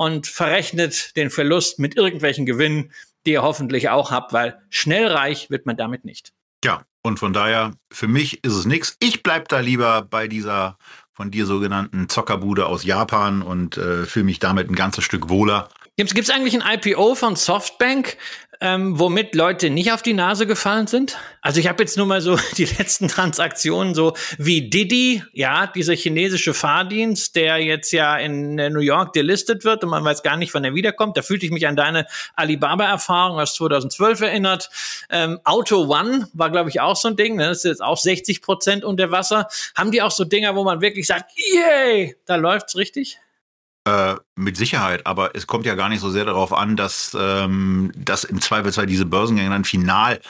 [SPEAKER 3] und verrechnet den Verlust mit irgendwelchen Gewinnen, die ihr hoffentlich auch habt, weil schnell reich wird man damit nicht.
[SPEAKER 2] Ja, und von daher, für mich ist es nichts. Ich bleib da lieber bei dieser von dir sogenannten Zockerbude aus Japan und äh, fühle mich damit ein ganzes Stück wohler.
[SPEAKER 3] Gibt es eigentlich ein IPO von Softbank? Ähm, womit Leute nicht auf die Nase gefallen sind? Also ich habe jetzt nur mal so [LAUGHS] die letzten Transaktionen so wie Didi, ja, dieser chinesische Fahrdienst, der jetzt ja in New York delistet wird und man weiß gar nicht, wann er wiederkommt. Da fühlte ich mich an deine Alibaba-Erfahrung aus 2012 erinnert. Ähm, Auto One war, glaube ich, auch so ein Ding. Ne? Das ist jetzt auch 60 Prozent unter Wasser. Haben die auch so Dinger, wo man wirklich sagt, yay, da läuft's richtig?
[SPEAKER 2] Äh, mit Sicherheit, aber es kommt ja gar nicht so sehr darauf an, dass, ähm, dass im Zweifelsfall diese Börsengänge dann final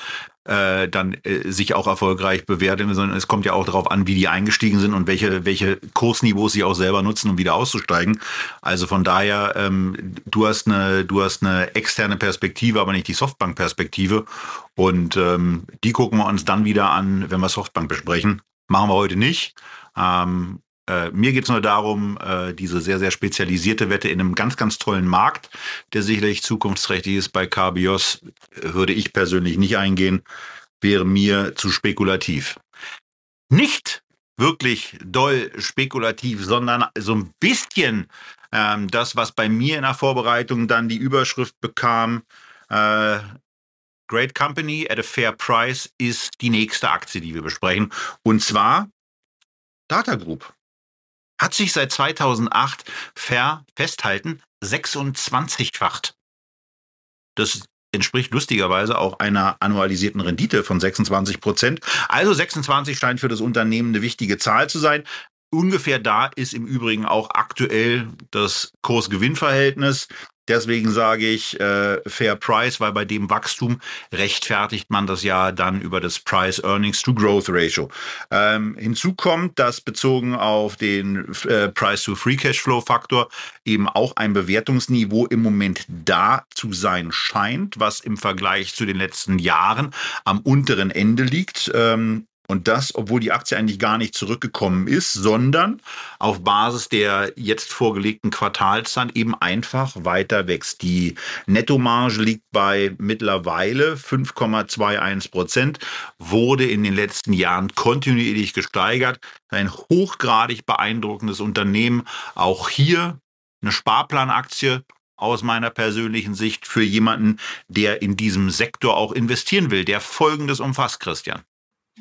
[SPEAKER 2] äh, dann äh, sich auch erfolgreich bewerten, sondern es kommt ja auch darauf an, wie die eingestiegen sind und welche, welche Kursniveaus sie auch selber nutzen, um wieder auszusteigen. Also von daher, ähm, du hast eine, du hast eine externe Perspektive, aber nicht die Softbank-Perspektive. Und ähm, die gucken wir uns dann wieder an, wenn wir Softbank besprechen. Machen wir heute nicht. Ähm, äh, mir geht es nur darum, äh, diese sehr, sehr spezialisierte Wette in einem ganz, ganz tollen Markt, der sicherlich zukunftsträchtig ist. Bei Carbios äh, würde ich persönlich nicht eingehen, wäre mir zu spekulativ. Nicht wirklich doll spekulativ, sondern so ein bisschen ähm, das, was bei mir in der Vorbereitung dann die Überschrift bekam, äh, Great Company at a Fair Price ist die nächste Aktie, die wir besprechen. Und zwar Data Group hat sich seit 2008 ver festhalten 26-facht. Das entspricht lustigerweise auch einer annualisierten Rendite von 26 Prozent. Also 26 scheint für das Unternehmen eine wichtige Zahl zu sein. Ungefähr da ist im Übrigen auch aktuell das Kurs-Gewinn-Verhältnis. Deswegen sage ich äh, Fair Price, weil bei dem Wachstum rechtfertigt man das ja dann über das Price Earnings to Growth Ratio. Ähm, hinzu kommt, dass bezogen auf den äh, Price to Free Cash Flow Faktor eben auch ein Bewertungsniveau im Moment da zu sein scheint, was im Vergleich zu den letzten Jahren am unteren Ende liegt. Ähm, und das, obwohl die Aktie eigentlich gar nicht zurückgekommen ist, sondern auf Basis der jetzt vorgelegten Quartalszahlen eben einfach weiter wächst. Die Nettomarge liegt bei mittlerweile 5,21 Prozent, wurde in den letzten Jahren kontinuierlich gesteigert. Ein hochgradig beeindruckendes Unternehmen. Auch hier eine Sparplanaktie aus meiner persönlichen Sicht für jemanden, der in diesem Sektor auch investieren will, der Folgendes umfasst, Christian.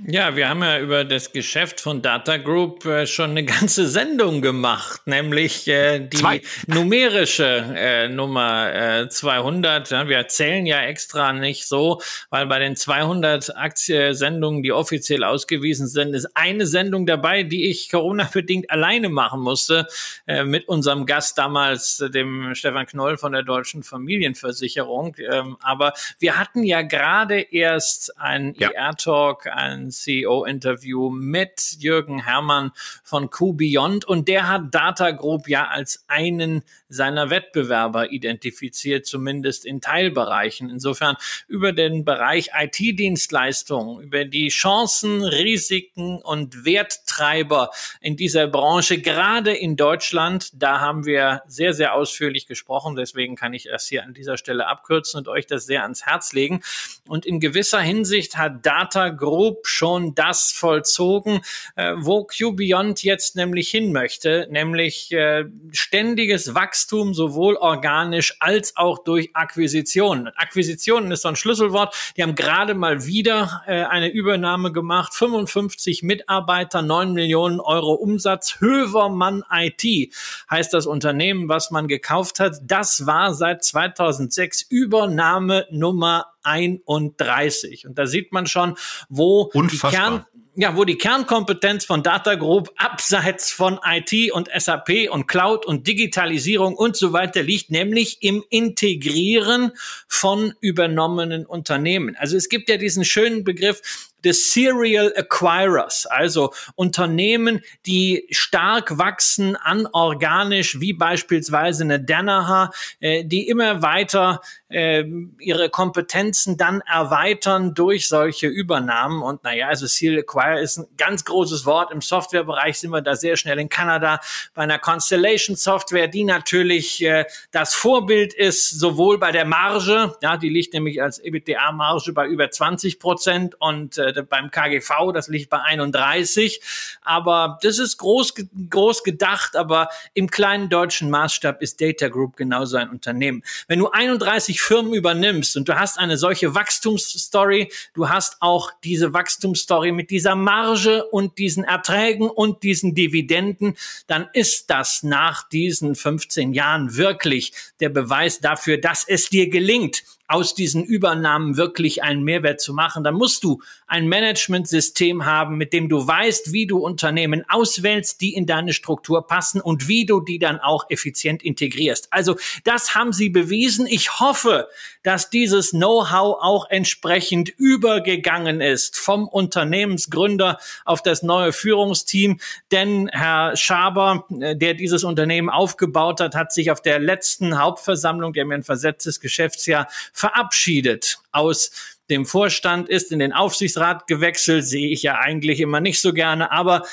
[SPEAKER 3] Ja, wir haben ja über das Geschäft von Data Group äh, schon eine ganze Sendung gemacht, nämlich äh, die Zwei. numerische äh, Nummer äh, 200. Ja, wir erzählen ja extra nicht so, weil bei den 200 Aktiensendungen, die offiziell ausgewiesen sind, ist eine Sendung dabei, die ich Corona-bedingt alleine machen musste, äh, mit unserem Gast damals, äh, dem Stefan Knoll von der Deutschen Familienversicherung. Ähm, aber wir hatten ja gerade erst ein ja. ER-Talk, CEO-Interview mit Jürgen Hermann von QBeyond und der hat Data Group ja als einen seiner Wettbewerber identifiziert, zumindest in Teilbereichen. Insofern über den Bereich IT-Dienstleistungen, über die Chancen, Risiken und Werttreiber in dieser Branche, gerade in Deutschland, da haben wir sehr, sehr ausführlich gesprochen. Deswegen kann ich das hier an dieser Stelle abkürzen und euch das sehr ans Herz legen. Und in gewisser Hinsicht hat Data Group schon das vollzogen, äh, wo QBeyond jetzt nämlich hin möchte, nämlich äh, ständiges Wachstum, sowohl organisch als auch durch Akquisitionen. Akquisitionen ist so ein Schlüsselwort. Die haben gerade mal wieder äh, eine Übernahme gemacht, 55 Mitarbeiter, 9 Millionen Euro Umsatz. Hövermann IT heißt das Unternehmen, was man gekauft hat. Das war seit 2006 Übernahme Nummer 31. Und da sieht man schon, wo Unfassbar. die Kern, ja, wo die Kernkompetenz von Data Group abseits von IT und SAP und Cloud und Digitalisierung und so weiter liegt, nämlich im Integrieren von übernommenen Unternehmen. Also es gibt ja diesen schönen Begriff des Serial Acquirers, also Unternehmen, die stark wachsen anorganisch, wie beispielsweise eine Danaher, äh, die immer weiter äh, ihre Kompetenzen dann erweitern durch solche Übernahmen. Und naja, also Serial Acquire ist ein ganz großes Wort. Im Softwarebereich sind wir da sehr schnell in Kanada bei einer Constellation Software, die natürlich äh, das Vorbild ist, sowohl bei der Marge, ja, die liegt nämlich als EBITDA-Marge bei über 20 Prozent und äh, beim KGV, das liegt bei 31. Aber das ist groß, groß gedacht, aber im kleinen deutschen Maßstab ist Data Group genauso ein Unternehmen. Wenn du 31 Firmen übernimmst und du hast eine solche Wachstumsstory, du hast auch diese Wachstumsstory mit dieser Marge und diesen Erträgen und diesen Dividenden, dann ist das nach diesen 15 Jahren wirklich der Beweis dafür, dass es dir gelingt, aus diesen Übernahmen wirklich einen Mehrwert zu machen, dann musst du ein Managementsystem haben, mit dem du weißt, wie du Unternehmen auswählst, die in deine Struktur passen und wie du die dann auch effizient integrierst. Also das haben sie bewiesen. Ich hoffe, dass dieses Know-how auch entsprechend übergegangen ist vom Unternehmensgründer auf das neue Führungsteam. Denn Herr Schaber, äh, der dieses Unternehmen aufgebaut hat, hat sich auf der letzten Hauptversammlung, der mir ein versetztes Geschäftsjahr verabschiedet aus dem Vorstand, ist in den Aufsichtsrat gewechselt, sehe ich ja eigentlich immer nicht so gerne, aber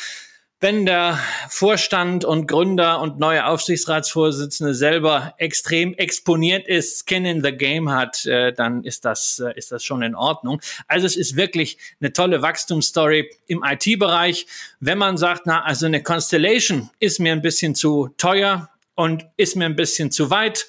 [SPEAKER 3] wenn der Vorstand und Gründer und neue Aufsichtsratsvorsitzende selber extrem exponiert ist, Skin in the Game hat, äh, dann ist das, äh, ist das schon in Ordnung. Also es ist wirklich eine tolle Wachstumsstory im IT-Bereich. Wenn man sagt, na, also eine Constellation ist mir ein bisschen zu teuer und ist mir ein bisschen zu weit,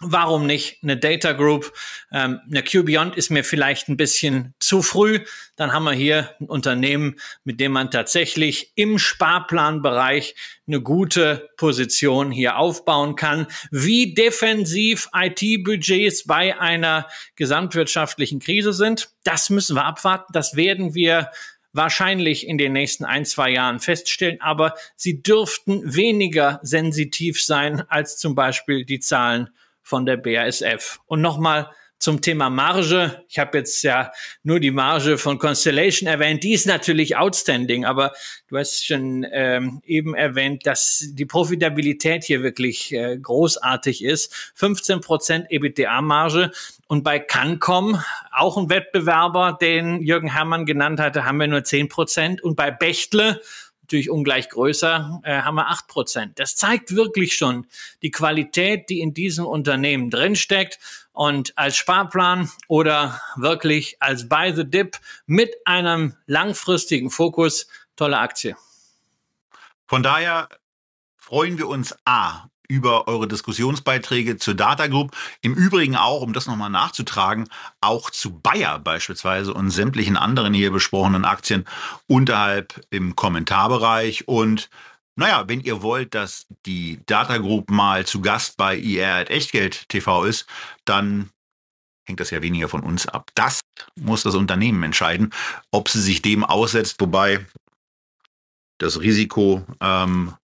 [SPEAKER 3] Warum nicht eine Data Group? Ähm, eine QBeyond ist mir vielleicht ein bisschen zu früh. Dann haben wir hier ein Unternehmen, mit dem man tatsächlich im Sparplanbereich eine gute Position hier aufbauen kann. Wie defensiv IT-Budgets bei einer gesamtwirtschaftlichen Krise sind, das müssen wir abwarten. Das werden wir wahrscheinlich in den nächsten ein, zwei Jahren feststellen, aber sie dürften weniger sensitiv sein als zum Beispiel die Zahlen von der BASF. Und nochmal zum Thema Marge. Ich habe jetzt ja nur die Marge von Constellation erwähnt. Die ist natürlich outstanding, aber du hast schon ähm, eben erwähnt, dass die Profitabilität hier wirklich äh, großartig ist. 15 Prozent EBITDA-Marge. Und bei Cancom, auch ein Wettbewerber, den Jürgen Herrmann genannt hatte, haben wir nur 10 Prozent. Und bei Bechtle, natürlich ungleich größer, äh, haben wir acht Prozent. Das zeigt wirklich schon die Qualität, die in diesem Unternehmen drinsteckt. Und als Sparplan oder wirklich als Buy the Dip mit einem langfristigen Fokus, tolle Aktie.
[SPEAKER 2] Von daher freuen wir uns A über eure Diskussionsbeiträge zur Data Group. Im Übrigen auch, um das nochmal nachzutragen, auch zu Bayer beispielsweise und sämtlichen anderen hier besprochenen Aktien unterhalb im Kommentarbereich. Und naja, wenn ihr wollt, dass die Data Group mal zu Gast bei IR at Echtgeld TV ist, dann hängt das ja weniger von uns ab. Das muss das Unternehmen entscheiden, ob sie sich dem aussetzt, wobei das Risiko ähm,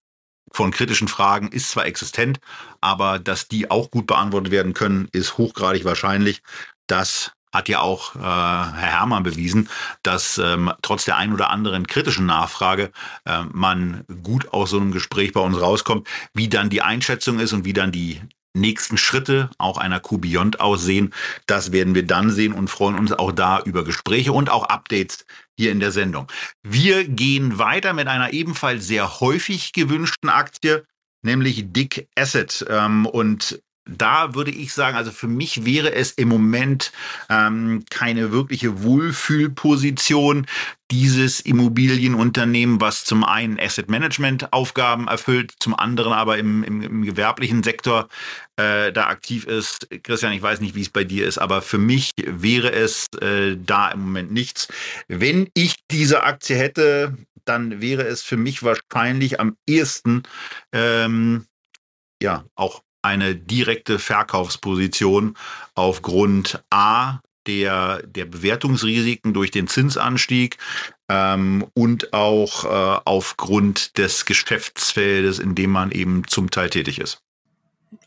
[SPEAKER 2] von kritischen Fragen ist zwar existent, aber dass die auch gut beantwortet werden können, ist hochgradig wahrscheinlich. Das hat ja auch äh, Herr Herrmann bewiesen, dass ähm, trotz der ein oder anderen kritischen Nachfrage äh, man gut aus so einem Gespräch bei uns rauskommt. Wie dann die Einschätzung ist und wie dann die nächsten Schritte auch einer Q-Beyond aussehen, das werden wir dann sehen und freuen uns auch da über Gespräche und auch Updates hier in der Sendung. Wir gehen weiter mit einer ebenfalls sehr häufig gewünschten Aktie, nämlich Dick Asset. Ähm, und da würde ich sagen, also für mich wäre es im Moment ähm, keine wirkliche Wohlfühlposition dieses Immobilienunternehmen, was zum einen Asset Management Aufgaben erfüllt, zum anderen aber im, im, im gewerblichen Sektor äh, da aktiv ist. Christian, ich weiß nicht, wie es bei dir ist, aber für mich wäre es äh, da im Moment nichts. Wenn ich diese Aktie hätte, dann wäre es für mich wahrscheinlich am ehesten ähm, ja auch eine direkte Verkaufsposition aufgrund A der, der Bewertungsrisiken durch den Zinsanstieg ähm, und auch äh, aufgrund des Geschäftsfeldes, in dem man eben zum Teil tätig ist.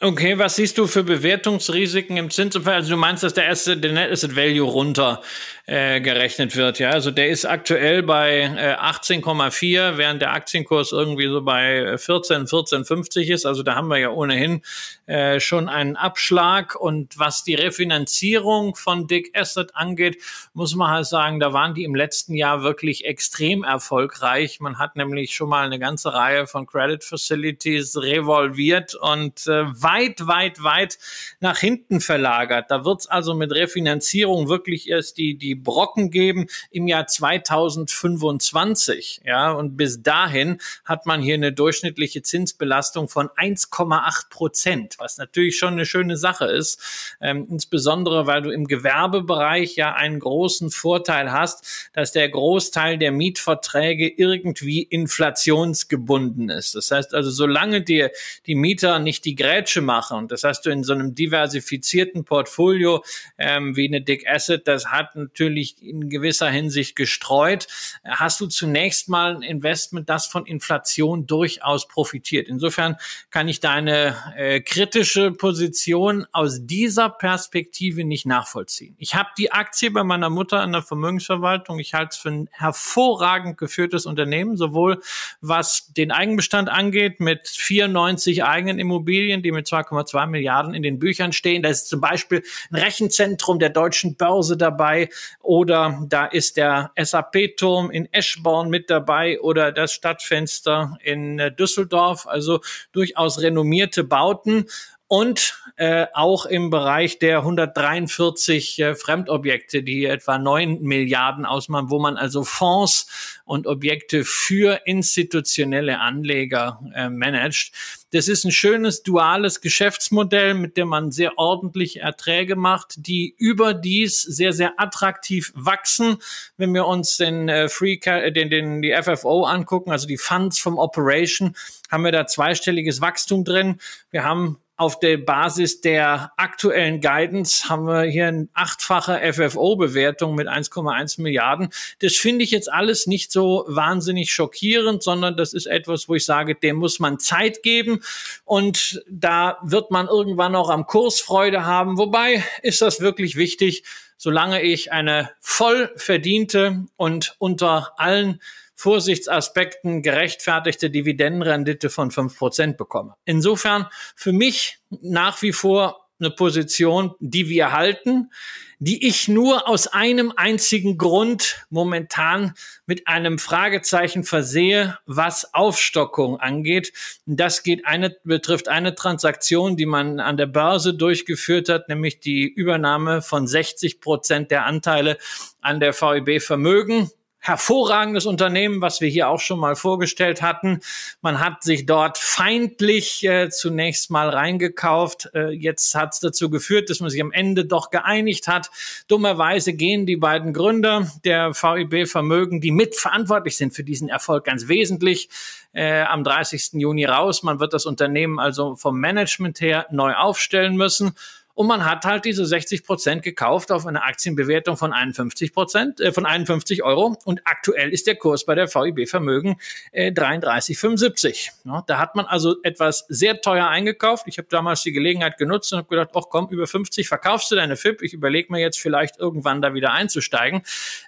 [SPEAKER 3] Okay, was siehst du für Bewertungsrisiken im Zinsumfeld? Also du meinst, dass der, Asset, der Net Asset Value runter äh, gerechnet wird, ja? Also der ist aktuell bei äh, 18,4, während der Aktienkurs irgendwie so bei 14, 14,50 ist. Also da haben wir ja ohnehin äh, schon einen Abschlag. Und was die Refinanzierung von Dick Asset angeht, muss man halt sagen, da waren die im letzten Jahr wirklich extrem erfolgreich. Man hat nämlich schon mal eine ganze Reihe von Credit Facilities revolviert und äh, weit, weit, weit nach hinten verlagert. Da wird es also mit Refinanzierung wirklich erst die, die Brocken geben im Jahr 2025. Ja, und bis dahin hat man hier eine durchschnittliche Zinsbelastung von 1,8 Prozent, was natürlich schon eine schöne Sache ist. Ähm, insbesondere, weil du im Gewerbebereich ja einen großen Vorteil hast, dass der Großteil der Mietverträge irgendwie inflationsgebunden ist. Das heißt also, solange dir die Mieter nicht die Grätsche machen. Und das hast du in so einem diversifizierten Portfolio ähm, wie eine Dick Asset, das hat natürlich in gewisser Hinsicht gestreut. Hast du zunächst mal ein Investment, das von Inflation durchaus profitiert. Insofern kann ich deine äh, kritische Position aus dieser Perspektive nicht nachvollziehen. Ich habe die Aktie bei meiner Mutter in der Vermögensverwaltung. Ich halte es für ein hervorragend geführtes Unternehmen, sowohl was den Eigenbestand angeht mit 94 eigenen Immobilien, die mit 2,2 Milliarden in den Büchern stehen. Da ist zum Beispiel ein Rechenzentrum der deutschen Börse dabei oder da ist der SAP-Turm in Eschborn mit dabei oder das Stadtfenster in äh, Düsseldorf. Also durchaus renommierte Bauten und äh, auch im Bereich der 143 äh, Fremdobjekte, die etwa 9 Milliarden ausmachen, wo man also Fonds und Objekte für institutionelle Anleger äh, managt. Das ist ein schönes duales Geschäftsmodell, mit dem man sehr ordentlich Erträge macht, die überdies sehr, sehr attraktiv wachsen. Wenn wir uns den äh, Free, den, den, die FFO angucken, also die Funds vom Operation, haben wir da zweistelliges Wachstum drin. Wir haben auf der Basis der aktuellen Guidance haben wir hier eine achtfache FFO-Bewertung mit 1,1 Milliarden. Das finde ich jetzt alles nicht so wahnsinnig schockierend, sondern das ist etwas, wo ich sage, dem muss man Zeit geben und da wird man irgendwann auch am Kurs Freude haben. Wobei ist das wirklich wichtig, solange ich eine voll verdiente und unter allen Vorsichtsaspekten gerechtfertigte Dividendenrendite von fünf Prozent bekomme. Insofern für mich nach wie vor eine Position, die wir halten, die ich nur aus einem einzigen Grund momentan mit einem Fragezeichen versehe, was Aufstockung angeht. Das geht eine, betrifft eine Transaktion, die man an der Börse durchgeführt hat, nämlich die Übernahme von 60 Prozent der Anteile an der VEB Vermögen hervorragendes Unternehmen, was wir hier auch schon mal vorgestellt hatten. Man hat sich dort feindlich äh, zunächst mal reingekauft. Äh, jetzt hat es dazu geführt, dass man sich am Ende doch geeinigt hat. Dummerweise gehen die beiden Gründer der VIB Vermögen, die mitverantwortlich sind für diesen Erfolg, ganz wesentlich äh, am 30. Juni raus. Man wird das Unternehmen also vom Management her neu aufstellen müssen. Und man hat halt diese 60 Prozent gekauft auf eine Aktienbewertung von 51 Prozent, äh, von 51 Euro. Und aktuell ist der Kurs bei der VIB Vermögen äh, 33,75. Ja, da hat man also etwas sehr teuer eingekauft. Ich habe damals die Gelegenheit genutzt und habe gedacht, ach komm, über 50 verkaufst du deine FIP. Ich überlege mir jetzt vielleicht irgendwann da wieder einzusteigen.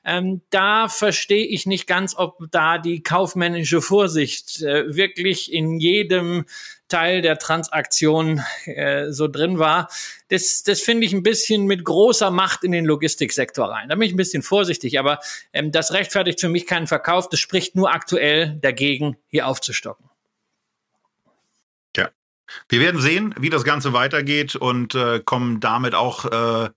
[SPEAKER 3] Ähm, da verstehe ich nicht ganz, ob da die kaufmännische Vorsicht äh, wirklich in jedem Teil der Transaktion äh, so drin war. Das, das finde ich ein bisschen mit großer Macht in den Logistiksektor rein. Da bin ich ein bisschen vorsichtig, aber ähm, das rechtfertigt für mich keinen Verkauf. Das spricht nur aktuell dagegen, hier aufzustocken.
[SPEAKER 2] Ja. Wir werden sehen, wie das Ganze weitergeht und äh, kommen damit auch äh,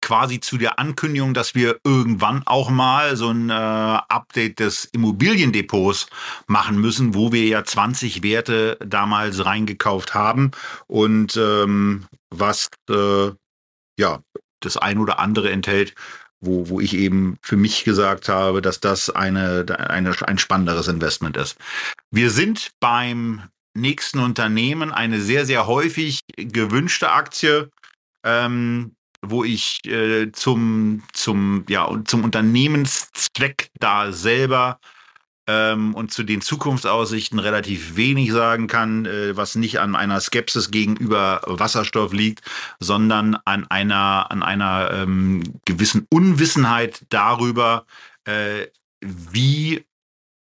[SPEAKER 2] quasi zu der Ankündigung, dass wir irgendwann auch mal so ein äh, Update des Immobiliendepots machen müssen, wo wir ja 20 Werte damals reingekauft haben und ähm, was äh, ja das ein oder andere enthält, wo, wo ich eben für mich gesagt habe, dass das eine, eine, ein spannenderes Investment ist. Wir sind beim nächsten Unternehmen eine sehr, sehr häufig gewünschte Aktie. Ähm, wo ich äh, zum, zum, ja, zum Unternehmenszweck da selber ähm, und zu den Zukunftsaussichten relativ wenig sagen kann, äh, was nicht an einer Skepsis gegenüber Wasserstoff liegt, sondern an einer, an einer ähm, gewissen Unwissenheit darüber, äh, wie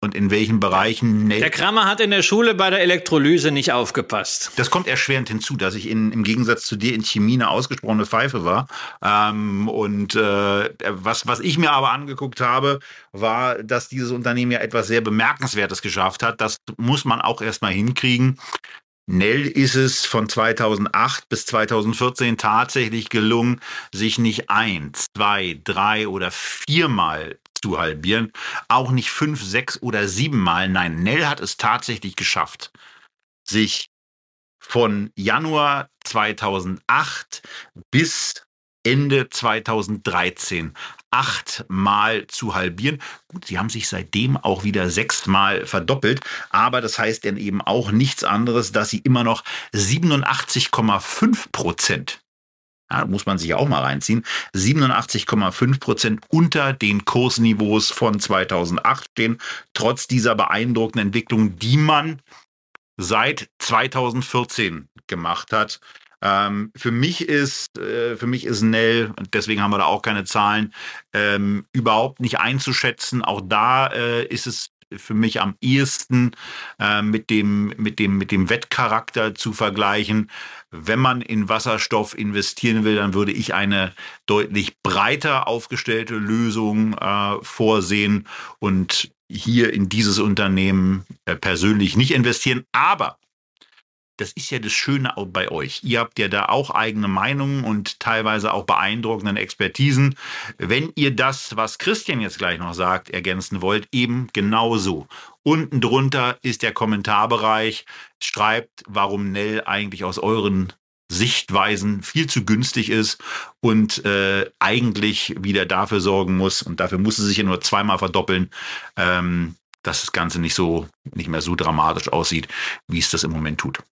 [SPEAKER 2] und in welchen Bereichen.
[SPEAKER 3] Der Kramer hat in der Schule bei der Elektrolyse nicht aufgepasst.
[SPEAKER 2] Das kommt erschwerend hinzu, dass ich in, im Gegensatz zu dir in Chemie eine ausgesprochene Pfeife war. Ähm, und äh, was, was ich mir aber angeguckt habe, war, dass dieses Unternehmen ja etwas sehr Bemerkenswertes geschafft hat. Das muss man auch erstmal hinkriegen. Nell ist es von 2008 bis 2014 tatsächlich gelungen, sich nicht ein, zwei, drei oder viermal zu halbieren. Auch nicht fünf, sechs oder sieben Mal. Nein, Nell hat es tatsächlich geschafft, sich von Januar 2008 bis Ende 2013 achtmal zu halbieren. Gut, sie haben sich seitdem auch wieder sechsmal verdoppelt, aber das heißt dann eben auch nichts anderes, dass sie immer noch 87,5 Prozent ja, muss man sich auch mal reinziehen, 87,5 Prozent unter den Kursniveaus von 2008 stehen, trotz dieser beeindruckenden Entwicklung, die man seit 2014 gemacht hat. Ähm, für mich ist, äh, für mich ist Nell, deswegen haben wir da auch keine Zahlen, ähm, überhaupt nicht einzuschätzen. Auch da äh, ist es für mich am ehesten äh, mit, dem, mit, dem, mit dem Wettcharakter zu vergleichen. Wenn man in Wasserstoff investieren will, dann würde ich eine deutlich breiter aufgestellte Lösung äh, vorsehen und hier in dieses Unternehmen äh, persönlich nicht investieren. Aber das ist ja das Schöne auch bei euch. Ihr habt ja da auch eigene Meinungen und teilweise auch beeindruckenden Expertisen. Wenn ihr das, was Christian jetzt gleich noch sagt, ergänzen wollt, eben genauso. Unten drunter ist der Kommentarbereich. Schreibt, warum Nell eigentlich aus euren Sichtweisen viel zu günstig ist und äh, eigentlich wieder dafür sorgen muss, und dafür muss es sich ja nur zweimal verdoppeln, ähm, dass das Ganze nicht so, nicht mehr so dramatisch aussieht, wie es das im Moment tut.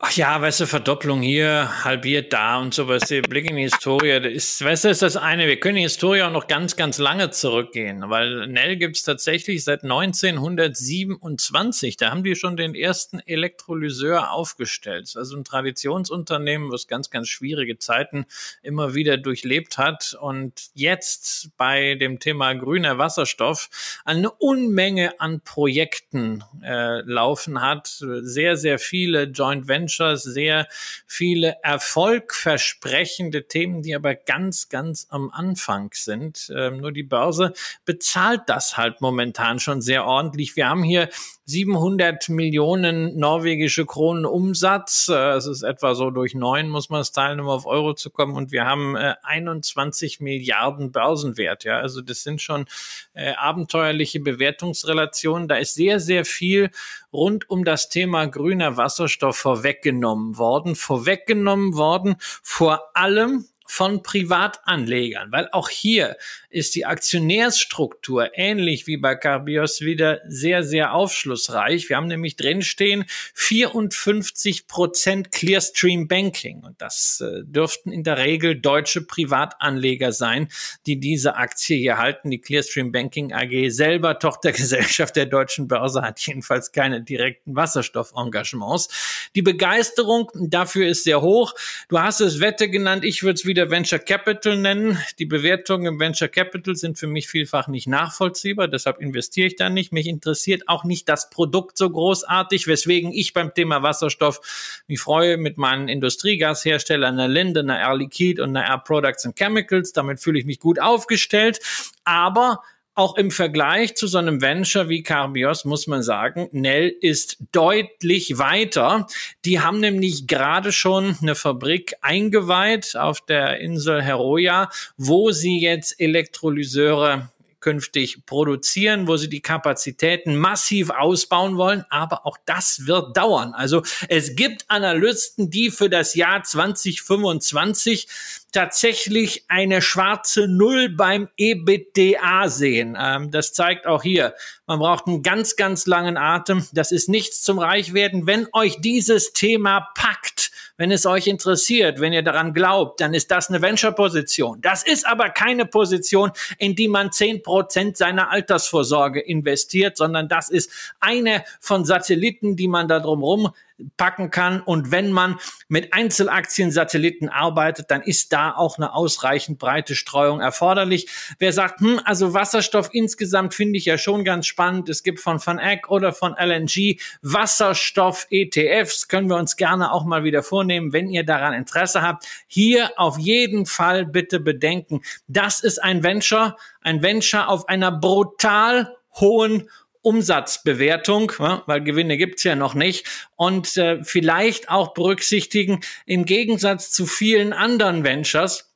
[SPEAKER 3] Ach ja, weißt du, Verdopplung hier, halbiert da und sowas. Der Blick in die Historie, das ist, weißt du, ist das eine. Wir können die Historie auch noch ganz, ganz lange zurückgehen, weil Nell gibt's tatsächlich seit 1927. Da haben die schon den ersten Elektrolyseur aufgestellt. Also ein Traditionsunternehmen, was ganz, ganz schwierige Zeiten immer wieder durchlebt hat und jetzt bei dem Thema grüner Wasserstoff eine Unmenge an Projekten äh, laufen hat. Sehr, sehr viele Joint Ventures Ventures sehr viele erfolgversprechende Themen, die aber ganz, ganz am Anfang sind. Ähm, nur die Börse bezahlt das halt momentan schon sehr ordentlich. Wir haben hier 700 Millionen norwegische Kronen Umsatz. Äh, es ist etwa so durch neun, muss man es teilen, um auf Euro zu kommen. Und wir haben äh, 21 Milliarden Börsenwert. Ja, also das sind schon äh, abenteuerliche Bewertungsrelationen. Da ist sehr, sehr viel rund um das Thema grüner Wasserstoff vorweggenommen worden. Vorweggenommen worden vor allem von Privatanlegern, weil auch hier ist die Aktionärsstruktur ähnlich wie bei Carbios wieder sehr, sehr aufschlussreich. Wir haben nämlich drinstehen 54 Prozent Clearstream Banking und das äh, dürften in der Regel deutsche Privatanleger sein, die diese Aktie hier halten. Die Clearstream Banking AG selber, Tochtergesellschaft der deutschen Börse, hat jedenfalls keine direkten Wasserstoffelengagements. Die Begeisterung dafür ist sehr hoch. Du hast es Wette genannt, ich würde es wieder Venture Capital nennen. Die Bewertungen im Venture Capital sind für mich vielfach nicht nachvollziehbar, deshalb investiere ich da nicht. Mich interessiert auch nicht das Produkt so großartig, weswegen ich beim Thema Wasserstoff mich freue mit meinen Industriegasherstellern, einer Linde, einer Air Liquide und einer Air Products and Chemicals. Damit fühle ich mich gut aufgestellt. Aber auch im Vergleich zu so einem Venture wie Carbios muss man sagen, Nell ist deutlich weiter. Die haben nämlich gerade schon eine Fabrik eingeweiht auf der Insel Heroia, wo sie jetzt Elektrolyseure künftig produzieren, wo sie die Kapazitäten massiv ausbauen wollen. Aber auch das wird dauern. Also es gibt Analysten, die für das Jahr 2025 tatsächlich eine schwarze Null beim EBITDA sehen. Ähm, das zeigt auch hier, man braucht einen ganz, ganz langen Atem. Das ist nichts zum Reichwerden. Wenn euch dieses Thema packt, wenn es euch interessiert, wenn ihr daran glaubt, dann ist das eine Venture-Position. Das ist aber keine Position, in die man zehn Prozent seiner Altersvorsorge investiert, sondern das ist eine von Satelliten, die man da drumherum packen kann. Und wenn man mit Einzelaktien-Satelliten arbeitet, dann ist da auch eine ausreichend breite Streuung erforderlich. Wer sagt, hm, also Wasserstoff insgesamt finde ich ja schon ganz spannend. Es gibt von Van Eck oder von LNG Wasserstoff-ETFs. Können wir uns gerne auch mal wieder vornehmen, wenn ihr daran Interesse habt. Hier auf jeden Fall bitte bedenken, das ist ein Venture, ein Venture auf einer brutal hohen Umsatzbewertung, weil Gewinne gibt's ja noch nicht. Und äh, vielleicht auch berücksichtigen, im Gegensatz zu vielen anderen Ventures,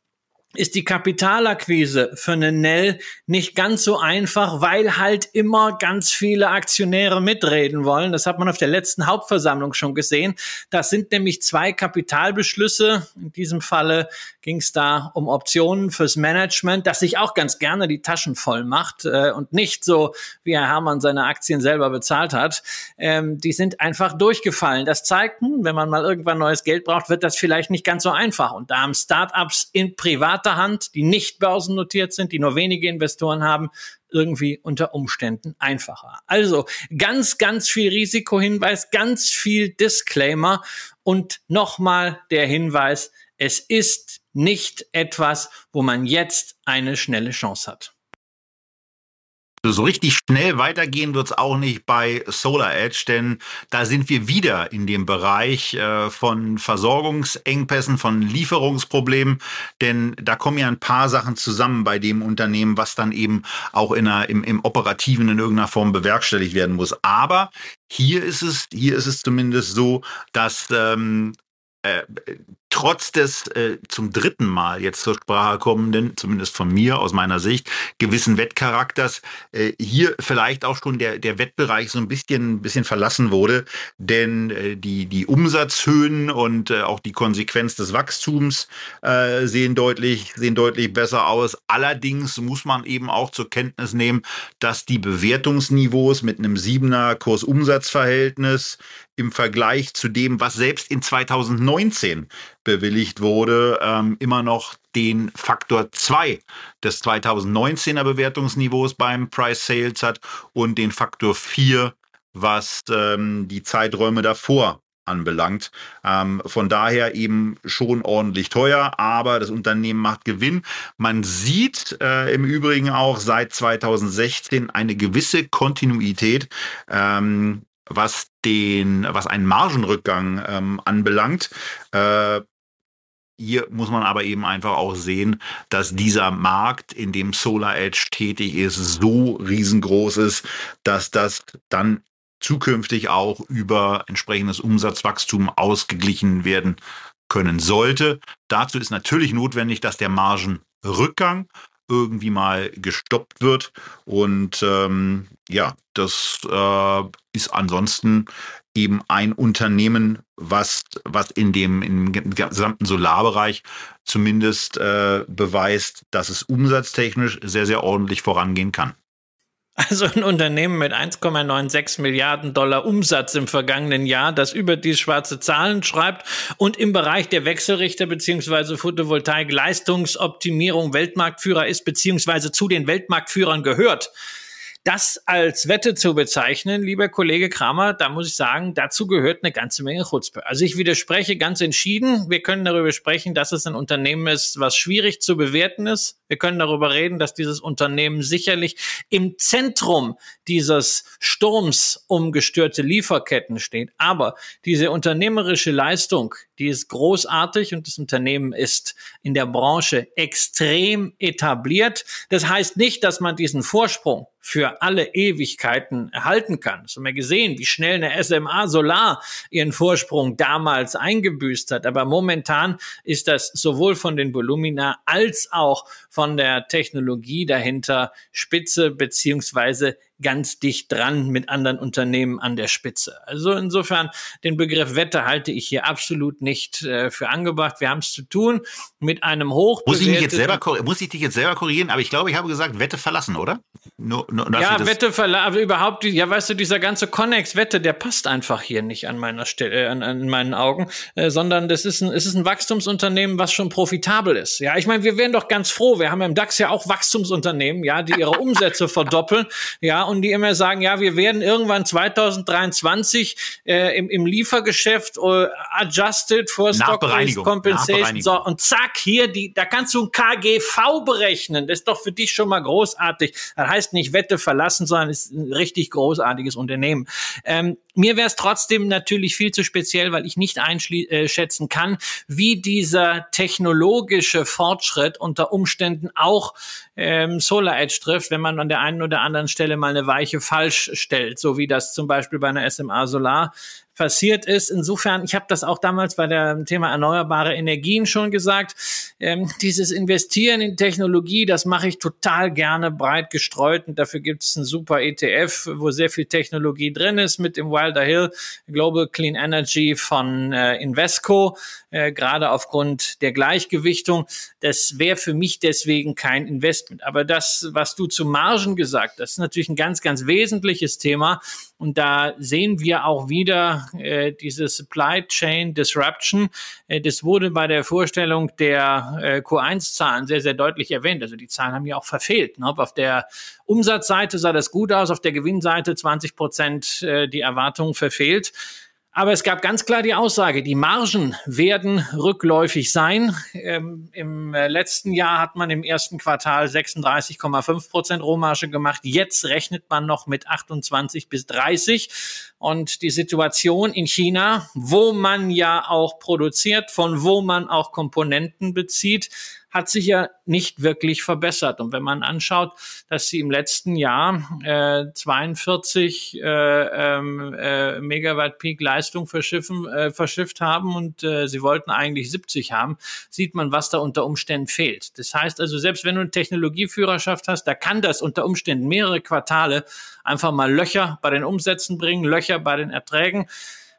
[SPEAKER 3] ist die Kapitalakquise für eine Nell nicht ganz so einfach, weil halt immer ganz viele Aktionäre mitreden wollen. Das hat man auf der letzten Hauptversammlung schon gesehen. Das sind nämlich zwei Kapitalbeschlüsse. In diesem Falle ging es da um Optionen fürs Management, das sich auch ganz gerne die Taschen voll macht äh, und nicht so, wie Herr Hermann seine Aktien selber bezahlt hat. Ähm, die sind einfach durchgefallen. Das zeigt, hm, wenn man mal irgendwann neues Geld braucht, wird das vielleicht nicht ganz so einfach. Und da haben Startups in privater Hand, die nicht börsennotiert sind, die nur wenige Investoren haben, irgendwie unter Umständen einfacher. Also ganz, ganz viel Risikohinweis, ganz viel Disclaimer und nochmal der Hinweis, es ist nicht etwas, wo man jetzt eine schnelle Chance hat.
[SPEAKER 2] So richtig schnell weitergehen wird es auch nicht bei Solar Edge, denn da sind wir wieder in dem Bereich äh, von Versorgungsengpässen, von Lieferungsproblemen, denn da kommen ja ein paar Sachen zusammen bei dem Unternehmen, was dann eben auch in einer, im, im Operativen in irgendeiner Form bewerkstelligt werden muss. Aber hier ist es, hier ist es zumindest so, dass ähm, äh, trotz des äh, zum dritten Mal jetzt zur Sprache kommenden, zumindest von mir aus meiner Sicht, gewissen Wettcharakters, äh, hier vielleicht auch schon der, der Wettbereich so ein bisschen, bisschen verlassen wurde. Denn äh, die, die Umsatzhöhen und äh, auch die Konsequenz des Wachstums äh, sehen, deutlich, sehen deutlich besser aus. Allerdings muss man eben auch zur Kenntnis nehmen, dass die Bewertungsniveaus mit einem siebener Kurs-Umsatz-Verhältnis im Vergleich zu dem, was selbst in 2019 bewilligt wurde, ähm, immer noch den Faktor 2 des 2019er Bewertungsniveaus beim Price Sales hat und den Faktor 4, was ähm, die Zeiträume davor anbelangt. Ähm, von daher eben schon ordentlich teuer, aber das Unternehmen macht Gewinn. Man sieht äh, im Übrigen auch seit 2016 eine gewisse Kontinuität. Ähm, was den, was einen Margenrückgang ähm, anbelangt. Äh, hier muss man aber eben einfach auch sehen, dass dieser Markt, in dem Solar Edge tätig ist, so riesengroß ist, dass das dann zukünftig auch über entsprechendes Umsatzwachstum ausgeglichen werden können sollte. Dazu ist natürlich notwendig, dass der Margenrückgang irgendwie mal gestoppt wird. Und ähm, ja, das äh, ist ansonsten eben ein Unternehmen, was, was in dem im gesamten Solarbereich zumindest äh, beweist, dass es umsatztechnisch sehr, sehr ordentlich vorangehen kann.
[SPEAKER 3] Also ein Unternehmen mit 1,96 Milliarden Dollar Umsatz im vergangenen Jahr, das über die schwarze Zahlen schreibt und im Bereich der Wechselrichter beziehungsweise Photovoltaik Leistungsoptimierung Weltmarktführer ist beziehungsweise zu den Weltmarktführern gehört. Das als Wette zu bezeichnen, lieber Kollege Kramer, da muss ich sagen, dazu gehört eine ganze Menge Chutzpe. Also ich widerspreche ganz entschieden. Wir können darüber sprechen, dass es ein Unternehmen ist, was schwierig zu bewerten ist. Wir können darüber reden, dass dieses Unternehmen sicherlich im Zentrum dieses Sturms um gestörte Lieferketten steht. Aber diese unternehmerische Leistung, die ist großartig und das Unternehmen ist in der Branche extrem etabliert. Das heißt nicht, dass man diesen Vorsprung für alle Ewigkeiten erhalten kann. Das haben wir gesehen, wie schnell eine SMA Solar ihren Vorsprung damals eingebüßt hat. Aber momentan ist das sowohl von den Volumina als auch von der Technologie dahinter spitze beziehungsweise ganz dicht dran mit anderen Unternehmen an der Spitze. Also insofern den Begriff Wette halte ich hier absolut nicht äh, für angebracht. Wir haben es zu tun mit einem hoch.
[SPEAKER 2] Muss ich, mich jetzt selber, muss ich dich jetzt selber korrigieren? Aber ich glaube, ich habe gesagt, Wette verlassen, oder?
[SPEAKER 3] Nur, nur, ja, Wette verlassen, aber überhaupt, ja, weißt du, dieser ganze Connex-Wette, der passt einfach hier nicht an meiner Stelle, äh, an, an meinen Augen, äh, sondern das ist ein, es ist ein Wachstumsunternehmen, was schon profitabel ist. Ja, ich meine, wir wären doch ganz froh. Wir haben im DAX ja auch Wachstumsunternehmen, ja, die ihre Umsätze verdoppeln, ja, und die immer sagen, ja, wir werden irgendwann 2023 äh, im, im Liefergeschäft äh, adjusted for stock compensation. So, und zack, hier, die, da kannst du ein KGV berechnen. Das ist doch für dich schon mal großartig. Das heißt nicht Wette verlassen, sondern ist ein richtig großartiges Unternehmen. Ähm, mir wäre es trotzdem natürlich viel zu speziell, weil ich nicht einschätzen äh, kann, wie dieser technologische Fortschritt unter Umständen auch ähm, Solar Edge trifft, wenn man an der einen oder anderen Stelle mal eine Weiche falsch stellt, so wie das zum Beispiel bei einer SMA Solar passiert ist. Insofern, ich habe das auch damals bei dem Thema erneuerbare Energien schon gesagt, ähm, dieses Investieren in Technologie, das mache ich total gerne breit gestreut und dafür gibt es einen super ETF, wo sehr viel Technologie drin ist mit dem Wilder Hill Global Clean Energy von äh, Invesco, äh, gerade aufgrund der Gleichgewichtung. Das wäre für mich deswegen kein Investment. Aber das, was du zu Margen gesagt hast, ist natürlich ein ganz, ganz wesentliches Thema. Und da sehen wir auch wieder äh, diese Supply Chain Disruption. Äh, das wurde bei der Vorstellung der äh, Q1-Zahlen sehr, sehr deutlich erwähnt. Also die Zahlen haben ja auch verfehlt. Ne? Auf der Umsatzseite sah das gut aus, auf der Gewinnseite 20 Prozent äh, die Erwartungen verfehlt. Aber es gab ganz klar die Aussage, die Margen werden rückläufig sein. Ähm, Im äh, letzten Jahr hat man im ersten Quartal 36,5 Prozent Rohmarge gemacht. Jetzt rechnet man noch mit 28 bis 30. Und die Situation in China, wo man ja auch produziert, von wo man auch Komponenten bezieht, hat sich ja nicht wirklich verbessert. Und wenn man anschaut, dass sie im letzten Jahr äh, 42 äh, ähm, äh, Megawatt Peak Leistung verschiffen, äh, verschifft haben und äh, sie wollten eigentlich 70 haben, sieht man, was da unter Umständen fehlt. Das heißt also, selbst wenn du eine Technologieführerschaft hast, da kann das unter Umständen mehrere Quartale einfach mal Löcher bei den Umsätzen bringen, Löcher bei den Erträgen.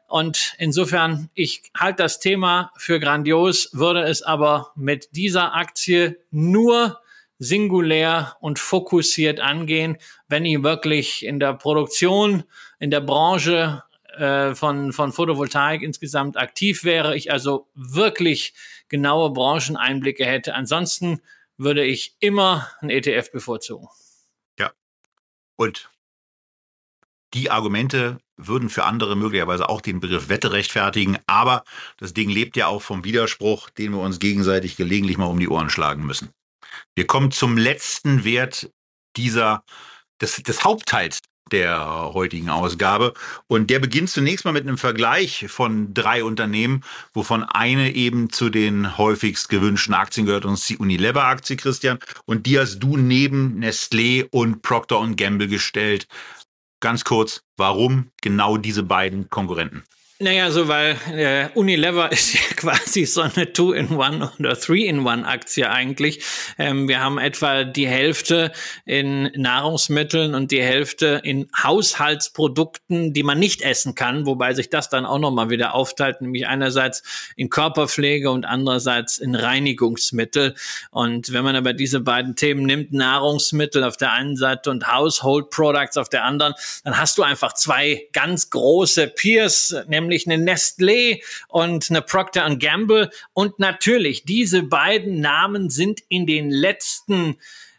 [SPEAKER 3] Und insofern, ich halte das Thema für grandios, würde es aber mit dieser Aktie nur singulär und fokussiert angehen, wenn ich wirklich in der Produktion, in der Branche äh, von, von Photovoltaik insgesamt aktiv wäre, ich also wirklich genaue Brancheneinblicke hätte. Ansonsten würde ich immer ein ETF bevorzugen.
[SPEAKER 2] Ja. Und die Argumente würden für andere möglicherweise auch den Begriff Wette rechtfertigen. Aber das Ding lebt ja auch vom Widerspruch, den wir uns gegenseitig gelegentlich mal um die Ohren schlagen müssen. Wir kommen zum letzten Wert dieser, des, des Hauptteils der heutigen Ausgabe. Und der beginnt zunächst mal mit einem Vergleich von drei Unternehmen, wovon eine eben zu den häufigst gewünschten Aktien gehört, und die Unilever-Aktie, Christian. Und die hast du neben Nestlé und Procter Gamble gestellt. Ganz kurz, warum genau diese beiden Konkurrenten?
[SPEAKER 3] Naja, so weil äh, Unilever [LAUGHS] ist ja quasi so eine Two-in-One oder Three-in-One-Aktie eigentlich. Ähm, wir haben etwa die Hälfte in Nahrungsmitteln und die Hälfte in Haushaltsprodukten, die man nicht essen kann, wobei sich das dann auch nochmal wieder aufteilt, nämlich einerseits in Körperpflege und andererseits in Reinigungsmittel. Und wenn man aber diese beiden Themen nimmt, Nahrungsmittel auf der einen Seite und Household Products auf der anderen, dann hast du einfach zwei ganz große Peers, nämlich nämlich eine Nestlé und eine Procter Gamble. Und natürlich, diese beiden Namen sind in den letzten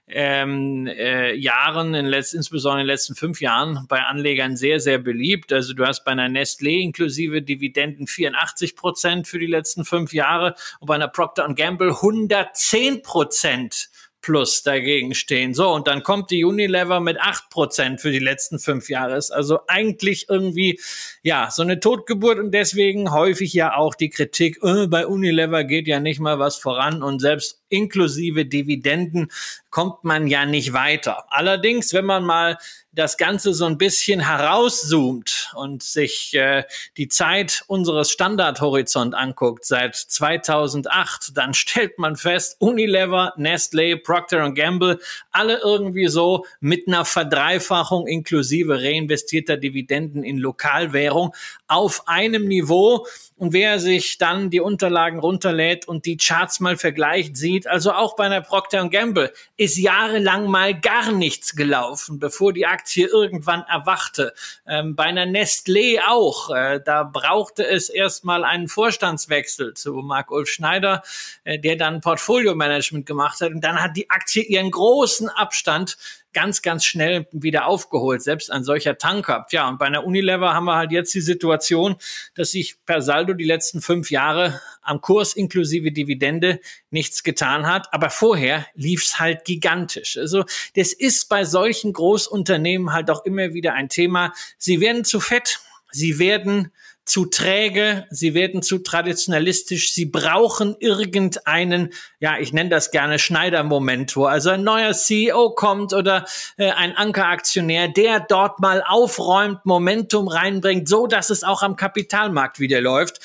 [SPEAKER 3] ähm, äh, Jahren, in letzt, insbesondere in den letzten fünf Jahren, bei Anlegern sehr, sehr beliebt. Also du hast bei einer Nestlé inklusive Dividenden 84 Prozent für die letzten fünf Jahre und bei einer Procter Gamble 110 Prozent plus dagegen stehen. So, und dann kommt die Unilever mit acht Prozent für die letzten fünf Jahre. Ist also eigentlich irgendwie, ja, so eine Totgeburt und deswegen häufig ja auch die Kritik, äh, bei Unilever geht ja nicht mal was voran und selbst inklusive Dividenden kommt man ja nicht weiter. Allerdings, wenn man mal das Ganze so ein bisschen herauszoomt und sich äh, die Zeit unseres Standardhorizont anguckt seit 2008, dann [LAUGHS] stellt man fest, Unilever, Nestle, Procter Gamble, alle irgendwie so mit einer Verdreifachung inklusive reinvestierter Dividenden in Lokalwährung auf einem Niveau. Und wer sich dann die Unterlagen runterlädt und die Charts mal vergleicht, sieht, also auch bei einer Procter Gamble ist jahrelang mal gar nichts gelaufen, bevor die Aktie irgendwann erwachte. Ähm, bei einer Nestlé auch. Äh, da brauchte es erstmal einen Vorstandswechsel zu Marc-Ulf Schneider, äh, der dann Portfolio-Management gemacht hat. Und dann hat die Aktie ihren großen Abstand ganz, ganz schnell wieder aufgeholt, selbst ein solcher Tanker. Ja, und bei einer Unilever haben wir halt jetzt die Situation, dass sich per Saldo die letzten fünf Jahre am Kurs inklusive Dividende nichts getan hat. Aber vorher lief's halt gigantisch. Also das ist bei solchen Großunternehmen halt auch immer wieder ein Thema. Sie werden zu fett, sie werden zu träge, sie werden zu traditionalistisch, sie brauchen irgendeinen, ja, ich nenne das gerne Schneider-Moment, wo also ein neuer CEO kommt oder äh, ein Ankeraktionär, der dort mal aufräumt, Momentum reinbringt, so dass es auch am Kapitalmarkt wieder läuft.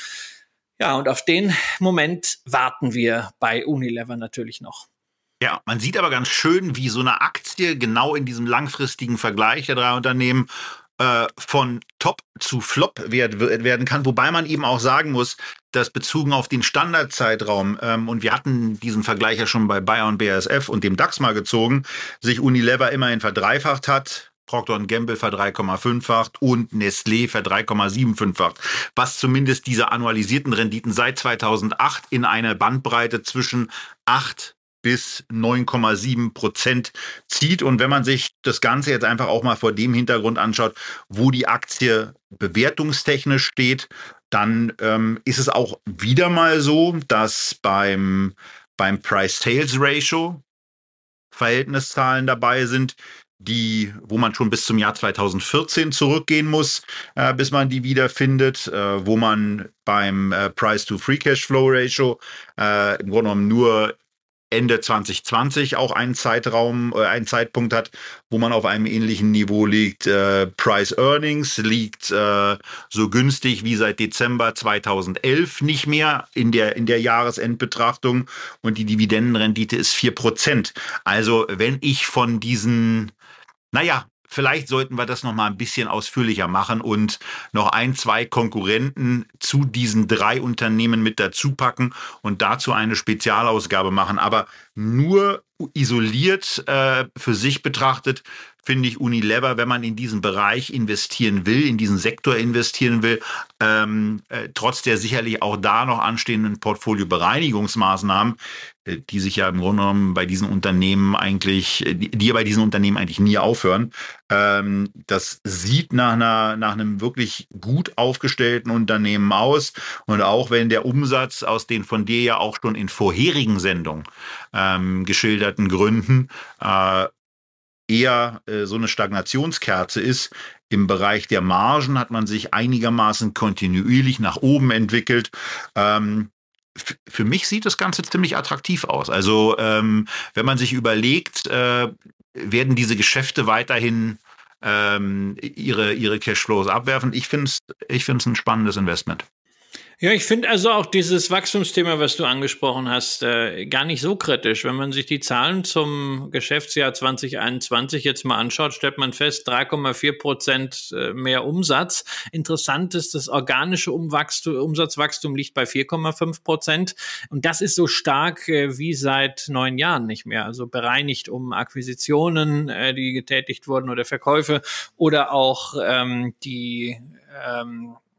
[SPEAKER 3] Ja, und auf den Moment warten wir bei Unilever natürlich noch.
[SPEAKER 2] Ja, man sieht aber ganz schön, wie so eine Aktie genau in diesem langfristigen Vergleich der drei Unternehmen äh, von Top zu Flop werden kann, wobei man eben auch sagen muss, dass bezogen auf den Standardzeitraum, ähm, und wir hatten diesen Vergleich ja schon bei Bayern BASF und dem DAX mal gezogen, sich Unilever immerhin verdreifacht hat, Procter Gamble ver 3,5-facht und Nestlé ver 3,75-facht, was zumindest diese annualisierten Renditen seit 2008 in einer Bandbreite zwischen 8 bis 9,7 Prozent zieht. Und wenn man sich das Ganze jetzt einfach auch mal vor dem Hintergrund anschaut, wo die Aktie bewertungstechnisch steht, dann ähm, ist es auch wieder mal so, dass beim, beim Price-Sales-Ratio Verhältniszahlen dabei sind, die, wo man schon bis zum Jahr 2014 zurückgehen muss, äh, bis man die wiederfindet, äh, wo man beim äh, Price-to-Free-Cash-Flow-Ratio äh, im Grunde genommen nur Ende 2020 auch einen Zeitraum, äh, einen Zeitpunkt hat, wo man auf einem ähnlichen Niveau liegt. Äh, Price Earnings liegt äh, so günstig wie seit Dezember 2011 nicht mehr in der, in der Jahresendbetrachtung und die Dividendenrendite ist 4%. Also wenn ich von diesen naja, Vielleicht sollten wir das noch mal ein bisschen ausführlicher machen und noch ein, zwei Konkurrenten zu diesen drei Unternehmen mit dazu packen und dazu eine Spezialausgabe machen. Aber nur isoliert äh, für sich betrachtet finde ich Unilever, wenn man in diesen Bereich investieren will, in diesen Sektor investieren will, ähm, äh, trotz der sicherlich auch da noch anstehenden Portfolio-Bereinigungsmaßnahmen, äh, die sich ja im Grunde genommen bei diesen Unternehmen eigentlich, äh, die, ja bei diesen Unternehmen eigentlich nie aufhören. Ähm, das sieht nach einer, nach einem wirklich gut aufgestellten Unternehmen aus. Und auch wenn der Umsatz aus den von dir ja auch schon in vorherigen Sendungen ähm, geschilderten Gründen äh, eher äh, so eine Stagnationskerze ist. Im Bereich der Margen hat man sich einigermaßen kontinuierlich nach oben entwickelt. Ähm, für mich sieht das Ganze ziemlich attraktiv aus. Also ähm, wenn man sich überlegt, äh, werden diese Geschäfte weiterhin ähm, ihre, ihre Cashflows abwerfen. Ich finde es ich find's ein spannendes Investment.
[SPEAKER 3] Ja, ich finde also auch dieses Wachstumsthema, was du angesprochen hast, äh, gar nicht so kritisch. Wenn man sich die Zahlen zum Geschäftsjahr 2021 jetzt mal anschaut, stellt man fest, 3,4 Prozent äh, mehr Umsatz. Interessant ist, das organische Umwachstum, Umsatzwachstum liegt bei 4,5 Prozent. Und das ist so stark äh, wie seit neun Jahren nicht mehr. Also bereinigt um Akquisitionen, äh, die getätigt wurden oder Verkäufe oder auch ähm, die ähm, äh,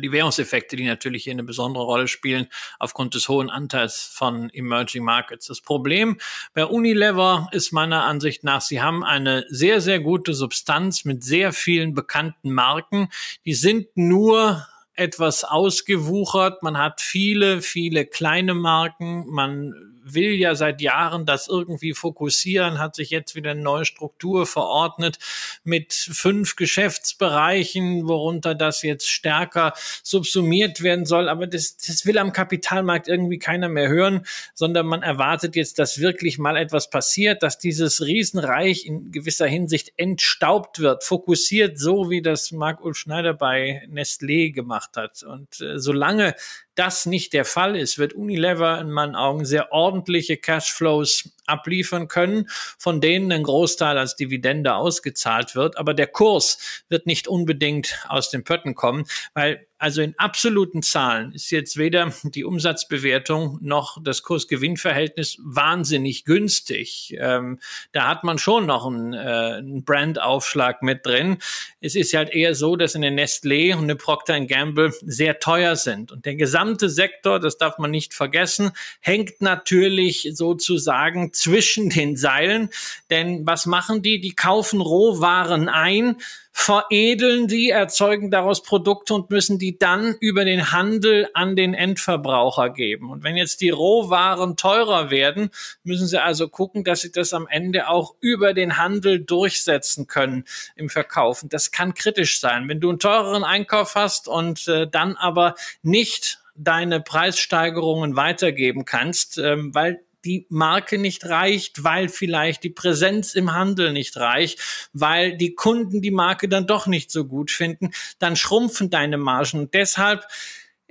[SPEAKER 3] die Währungseffekte, die natürlich hier eine besondere Rolle spielen aufgrund des hohen Anteils von Emerging Markets. Das Problem bei Unilever ist meiner Ansicht nach, sie haben eine sehr, sehr gute Substanz mit sehr vielen bekannten Marken. Die sind nur etwas ausgewuchert. Man hat viele, viele kleine Marken. Man will ja seit Jahren das irgendwie fokussieren, hat sich jetzt wieder eine neue Struktur verordnet mit fünf Geschäftsbereichen, worunter das jetzt stärker subsumiert werden soll. Aber das, das will am Kapitalmarkt irgendwie keiner mehr hören, sondern man erwartet jetzt, dass wirklich mal etwas passiert, dass dieses Riesenreich in gewisser Hinsicht entstaubt wird, fokussiert, so wie das Marc-Ulf Schneider bei Nestlé gemacht hat. Und äh, solange das nicht der Fall ist, wird Unilever in meinen Augen sehr ordentliche Cashflows abliefern können, von denen ein Großteil als Dividende ausgezahlt wird. Aber der Kurs wird nicht unbedingt aus den Pötten kommen, weil also in absoluten Zahlen ist jetzt weder die Umsatzbewertung noch das Kurs-Gewinn-Verhältnis wahnsinnig günstig. Ähm, da hat man schon noch einen, äh, einen Brandaufschlag mit drin. Es ist halt eher so, dass eine Nestlé und eine Procter Gamble sehr teuer sind. Und der gesamte Sektor, das darf man nicht vergessen, hängt natürlich sozusagen zwischen den Seilen. Denn was machen die? Die kaufen Rohwaren ein, veredeln die, erzeugen daraus Produkte und müssen die dann über den Handel an den Endverbraucher geben. Und wenn jetzt die Rohwaren teurer werden, müssen sie also gucken, dass sie das am Ende auch über den Handel durchsetzen können im Verkaufen. Das kann kritisch sein. Wenn du einen teureren Einkauf hast und äh, dann aber nicht deine Preissteigerungen weitergeben kannst, ähm, weil die Marke nicht reicht, weil vielleicht die Präsenz im Handel nicht reicht, weil die Kunden die Marke dann doch nicht so gut finden, dann schrumpfen deine Margen. Und deshalb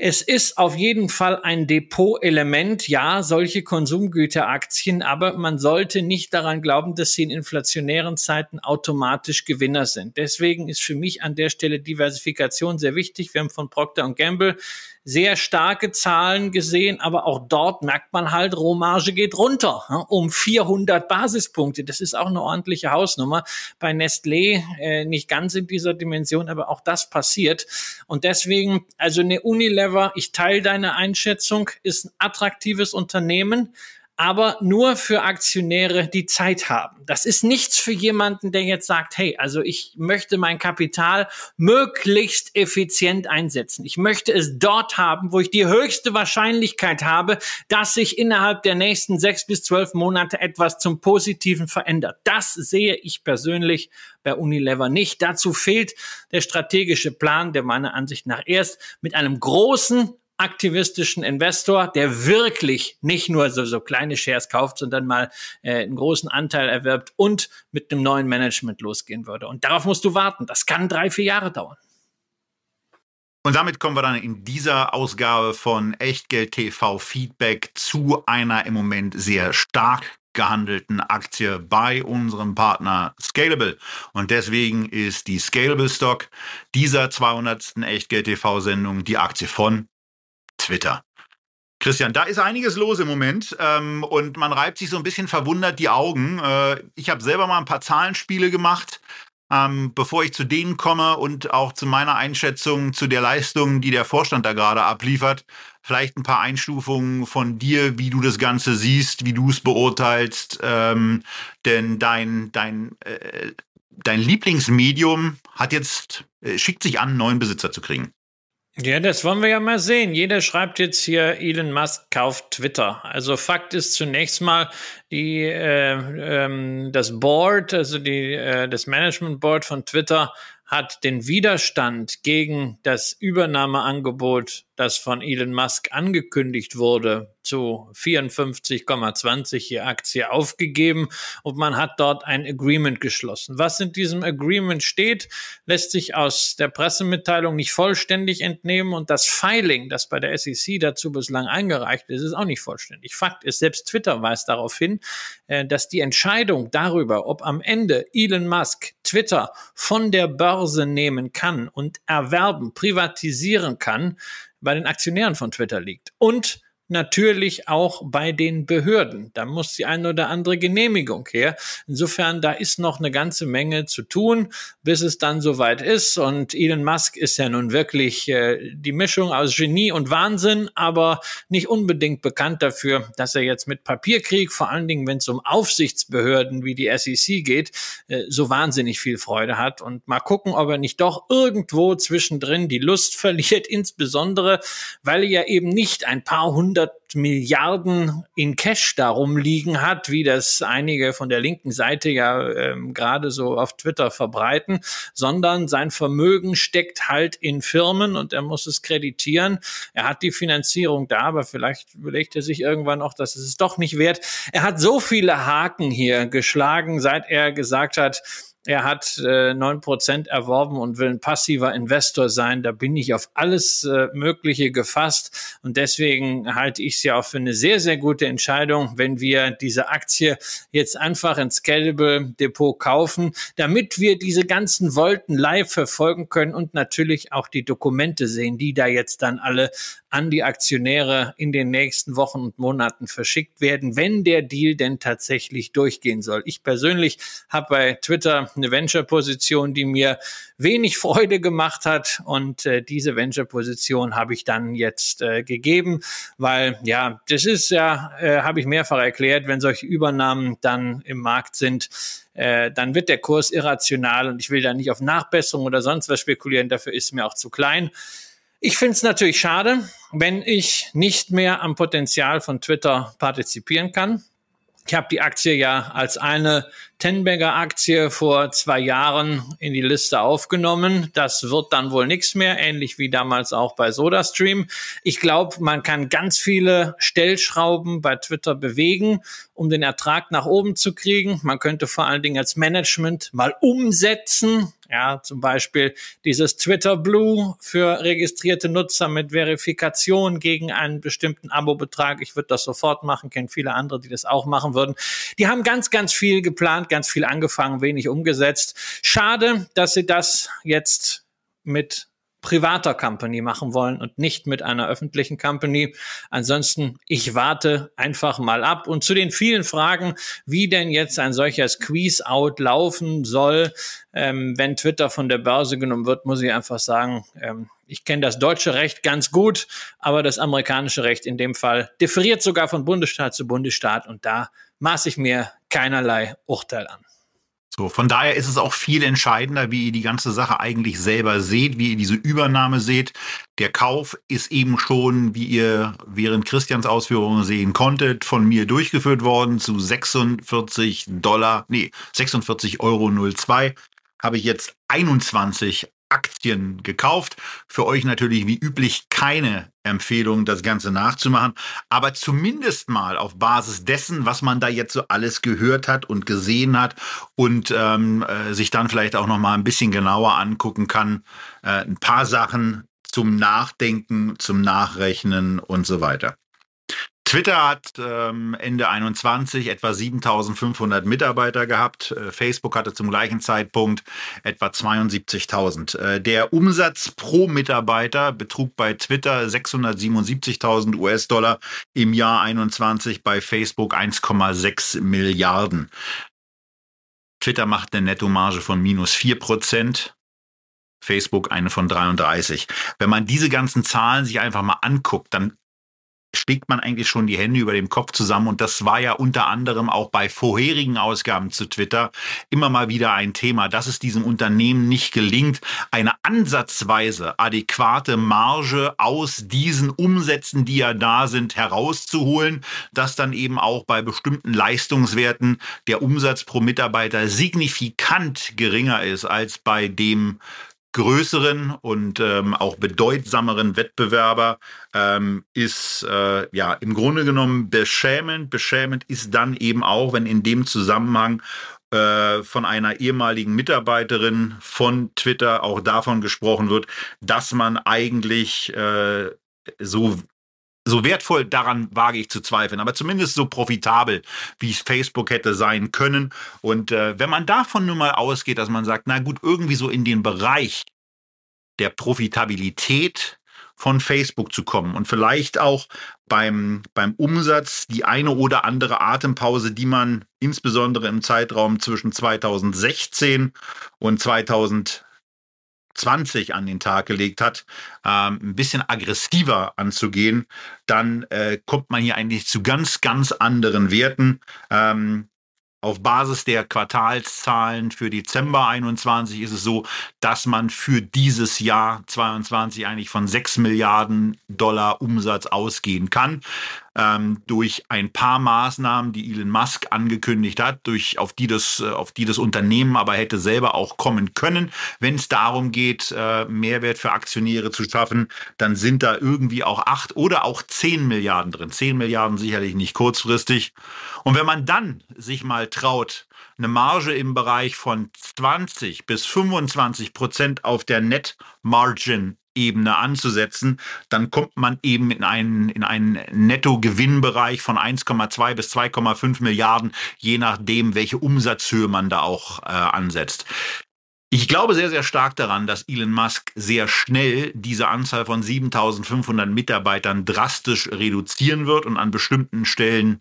[SPEAKER 3] es ist auf jeden Fall ein Depot-Element, ja, solche Konsumgüteraktien, aber man sollte nicht daran glauben, dass sie in inflationären Zeiten automatisch Gewinner sind. Deswegen ist für mich an der Stelle Diversifikation sehr wichtig. Wir haben von Procter Gamble sehr starke Zahlen gesehen, aber auch dort merkt man halt, Rohmarge geht runter um 400 Basispunkte. Das ist auch eine ordentliche Hausnummer. Bei Nestlé äh, nicht ganz in dieser Dimension, aber auch das passiert. Und deswegen, also eine Unilever, ich teile deine Einschätzung, ist ein attraktives Unternehmen aber nur für Aktionäre, die Zeit haben. Das ist nichts für jemanden, der jetzt sagt, hey, also ich möchte mein Kapital möglichst effizient einsetzen. Ich möchte es dort haben, wo ich die höchste Wahrscheinlichkeit habe, dass sich innerhalb der nächsten sechs bis zwölf Monate etwas zum Positiven verändert. Das sehe ich persönlich bei Unilever nicht. Dazu fehlt der strategische Plan, der meiner Ansicht nach erst mit einem großen aktivistischen Investor, der wirklich nicht nur so, so kleine Shares kauft, sondern mal äh, einen großen Anteil erwirbt und mit einem neuen Management losgehen würde. Und darauf musst du warten. Das kann drei, vier Jahre dauern.
[SPEAKER 2] Und damit kommen wir dann in dieser Ausgabe von Echtgeld TV Feedback zu einer im Moment sehr stark gehandelten Aktie bei unserem Partner Scalable. Und deswegen ist die Scalable Stock dieser 200. Echtgeld TV Sendung die Aktie von Twitter. Christian, da ist einiges los im Moment ähm, und man reibt sich so ein bisschen verwundert die Augen. Äh, ich habe selber mal ein paar Zahlenspiele gemacht, ähm, bevor ich zu denen komme und auch zu meiner Einschätzung zu der Leistung, die der Vorstand da gerade abliefert. Vielleicht ein paar Einstufungen von dir, wie du das Ganze siehst, wie du es beurteilst. Ähm, denn dein, dein, äh, dein Lieblingsmedium hat jetzt, äh, schickt sich an, einen neuen Besitzer zu kriegen.
[SPEAKER 3] Ja, das wollen wir ja mal sehen. Jeder schreibt jetzt hier, Elon Musk kauft Twitter. Also Fakt ist zunächst mal, die, äh, ähm, das Board, also die, äh, das Management Board von Twitter hat den Widerstand gegen das Übernahmeangebot, das von Elon Musk angekündigt wurde, zu 54,20 je Aktie aufgegeben und man hat dort ein Agreement geschlossen. Was in diesem Agreement steht, lässt sich aus der Pressemitteilung nicht vollständig entnehmen und das Filing, das bei der SEC dazu bislang eingereicht ist, ist auch nicht vollständig. Fakt ist, selbst Twitter weist darauf hin, äh, dass die Entscheidung darüber, ob am Ende Elon Musk Twitter von der Börse nehmen kann und erwerben, privatisieren kann, bei den Aktionären von Twitter liegt. Und natürlich auch bei den Behörden. Da muss die eine oder andere Genehmigung her. Insofern, da ist noch eine ganze Menge zu tun, bis es dann soweit ist. Und Elon Musk ist ja nun wirklich äh, die Mischung aus Genie und Wahnsinn, aber nicht unbedingt bekannt dafür, dass er jetzt mit Papierkrieg, vor allen Dingen, wenn es um Aufsichtsbehörden wie die SEC geht, äh, so wahnsinnig viel Freude hat. Und mal gucken, ob er nicht doch irgendwo zwischendrin die Lust verliert, [LAUGHS] insbesondere, weil er ja eben nicht ein paar hundert Milliarden in Cash darum liegen hat, wie das einige von der linken Seite ja ähm, gerade so auf Twitter verbreiten, sondern sein Vermögen steckt halt in Firmen und er muss es kreditieren. Er hat die Finanzierung da, aber vielleicht überlegt er sich irgendwann auch, dass es doch nicht wert. Er hat so viele Haken hier geschlagen, seit er gesagt hat, er hat äh, neun äh, Prozent erworben und will ein passiver Investor sein. Da bin ich auf alles äh, Mögliche gefasst. Und deswegen halte ich es ja auch für eine sehr, sehr gute Entscheidung, wenn wir diese Aktie jetzt einfach ins Scalable Depot kaufen, damit wir diese ganzen Wolken live verfolgen können und natürlich auch die Dokumente sehen, die da jetzt dann alle an die Aktionäre in den nächsten Wochen und Monaten verschickt werden, wenn der Deal denn tatsächlich durchgehen soll. Ich persönlich habe bei Twitter eine Venture-Position, die mir wenig Freude gemacht hat und äh, diese Venture-Position habe ich dann jetzt äh, gegeben, weil ja, das ist ja, äh, habe ich mehrfach erklärt, wenn solche Übernahmen dann im Markt sind, äh, dann wird der Kurs irrational und ich will da nicht auf Nachbesserung oder sonst was spekulieren, dafür ist mir auch zu klein. Ich finde es natürlich schade, wenn ich nicht mehr am Potenzial von Twitter partizipieren kann. Ich habe die Aktie ja als eine Tenberger Aktie vor zwei Jahren in die Liste aufgenommen. Das wird dann wohl nichts mehr, ähnlich wie damals auch bei SodaStream. Ich glaube, man kann ganz viele Stellschrauben bei Twitter bewegen, um den Ertrag nach oben zu kriegen. Man könnte vor allen Dingen als Management mal umsetzen, ja, zum Beispiel dieses Twitter Blue für registrierte Nutzer mit Verifikation gegen einen bestimmten Abo-Betrag. Ich würde das sofort machen, kenne viele andere, die das auch machen würden. Die haben ganz, ganz viel geplant, ganz viel angefangen, wenig umgesetzt. Schade, dass sie das jetzt mit privater Company machen wollen und nicht mit einer öffentlichen Company. Ansonsten, ich warte einfach mal ab. Und zu den vielen Fragen, wie denn jetzt ein solcher Squeeze-Out laufen soll, ähm, wenn Twitter von der Börse genommen wird, muss ich einfach sagen, ähm, ich kenne das deutsche Recht ganz gut, aber das amerikanische Recht in dem Fall differiert sogar von Bundesstaat zu Bundesstaat und da maße ich mir keinerlei Urteil an.
[SPEAKER 2] So, von daher ist es auch viel entscheidender, wie ihr die ganze Sache eigentlich selber seht, wie ihr diese Übernahme seht. Der Kauf ist eben schon, wie ihr während Christians Ausführungen sehen konntet, von mir durchgeführt worden zu 46 Dollar, nee, 46 Euro 02 habe ich jetzt 21 Aktien gekauft. Für euch natürlich wie üblich keine Empfehlung, das Ganze nachzumachen, aber zumindest mal auf Basis dessen, was man da jetzt so alles gehört hat und gesehen hat und ähm, äh, sich dann vielleicht auch noch mal ein bisschen genauer angucken kann, äh, ein paar Sachen zum Nachdenken, zum Nachrechnen und so weiter. Twitter hat ähm, Ende 21 etwa 7500 Mitarbeiter gehabt. Äh, Facebook hatte zum gleichen Zeitpunkt etwa 72.000. Äh, der Umsatz pro Mitarbeiter betrug bei Twitter 677.000 US-Dollar im Jahr 21, bei Facebook 1,6 Milliarden. Twitter macht eine Nettomarge von minus 4 Prozent. Facebook eine von 33. Wenn man diese ganzen Zahlen sich einfach mal anguckt, dann schlägt man eigentlich schon die Hände über dem Kopf zusammen. Und das war ja unter anderem auch bei vorherigen Ausgaben zu Twitter immer mal wieder ein Thema, dass es diesem Unternehmen nicht gelingt, eine ansatzweise adäquate Marge aus diesen Umsätzen, die ja da sind, herauszuholen, dass dann eben auch bei bestimmten Leistungswerten der Umsatz pro Mitarbeiter signifikant geringer ist als bei dem größeren und ähm, auch bedeutsameren Wettbewerber ähm, ist äh, ja im Grunde genommen beschämend. Beschämend ist dann eben auch, wenn in dem Zusammenhang äh, von einer ehemaligen Mitarbeiterin von Twitter auch davon gesprochen wird, dass man eigentlich äh, so so wertvoll daran wage ich zu zweifeln, aber zumindest so profitabel, wie es Facebook hätte sein können. Und äh, wenn man davon nun mal ausgeht, dass man sagt, na gut, irgendwie so in den Bereich der Profitabilität von Facebook zu kommen und vielleicht auch beim, beim Umsatz die eine oder andere Atempause, die man insbesondere im Zeitraum zwischen 2016 und 2020 an den Tag gelegt hat, ähm, ein bisschen aggressiver anzugehen, dann äh, kommt man hier eigentlich zu ganz, ganz anderen Werten. Ähm, auf Basis der Quartalszahlen für Dezember 21 ist es so, dass man für dieses Jahr 22 eigentlich von 6 Milliarden Dollar Umsatz ausgehen kann ähm, durch ein paar Maßnahmen, die Elon Musk angekündigt hat, durch auf die das äh, auf die das Unternehmen aber hätte selber auch kommen können, wenn es darum geht, äh, Mehrwert für Aktionäre zu schaffen, dann sind da irgendwie auch acht oder auch zehn Milliarden drin. Zehn Milliarden sicherlich nicht kurzfristig. Und wenn man dann sich mal traut, eine Marge im Bereich von 20 bis 25 Prozent auf der Net Margin Ebene anzusetzen, dann kommt man eben in einen, in einen Nettogewinnbereich von 1,2 bis 2,5 Milliarden, je nachdem, welche Umsatzhöhe man da auch äh, ansetzt. Ich glaube sehr, sehr stark daran, dass Elon Musk sehr schnell diese Anzahl von 7500 Mitarbeitern drastisch reduzieren wird und an bestimmten Stellen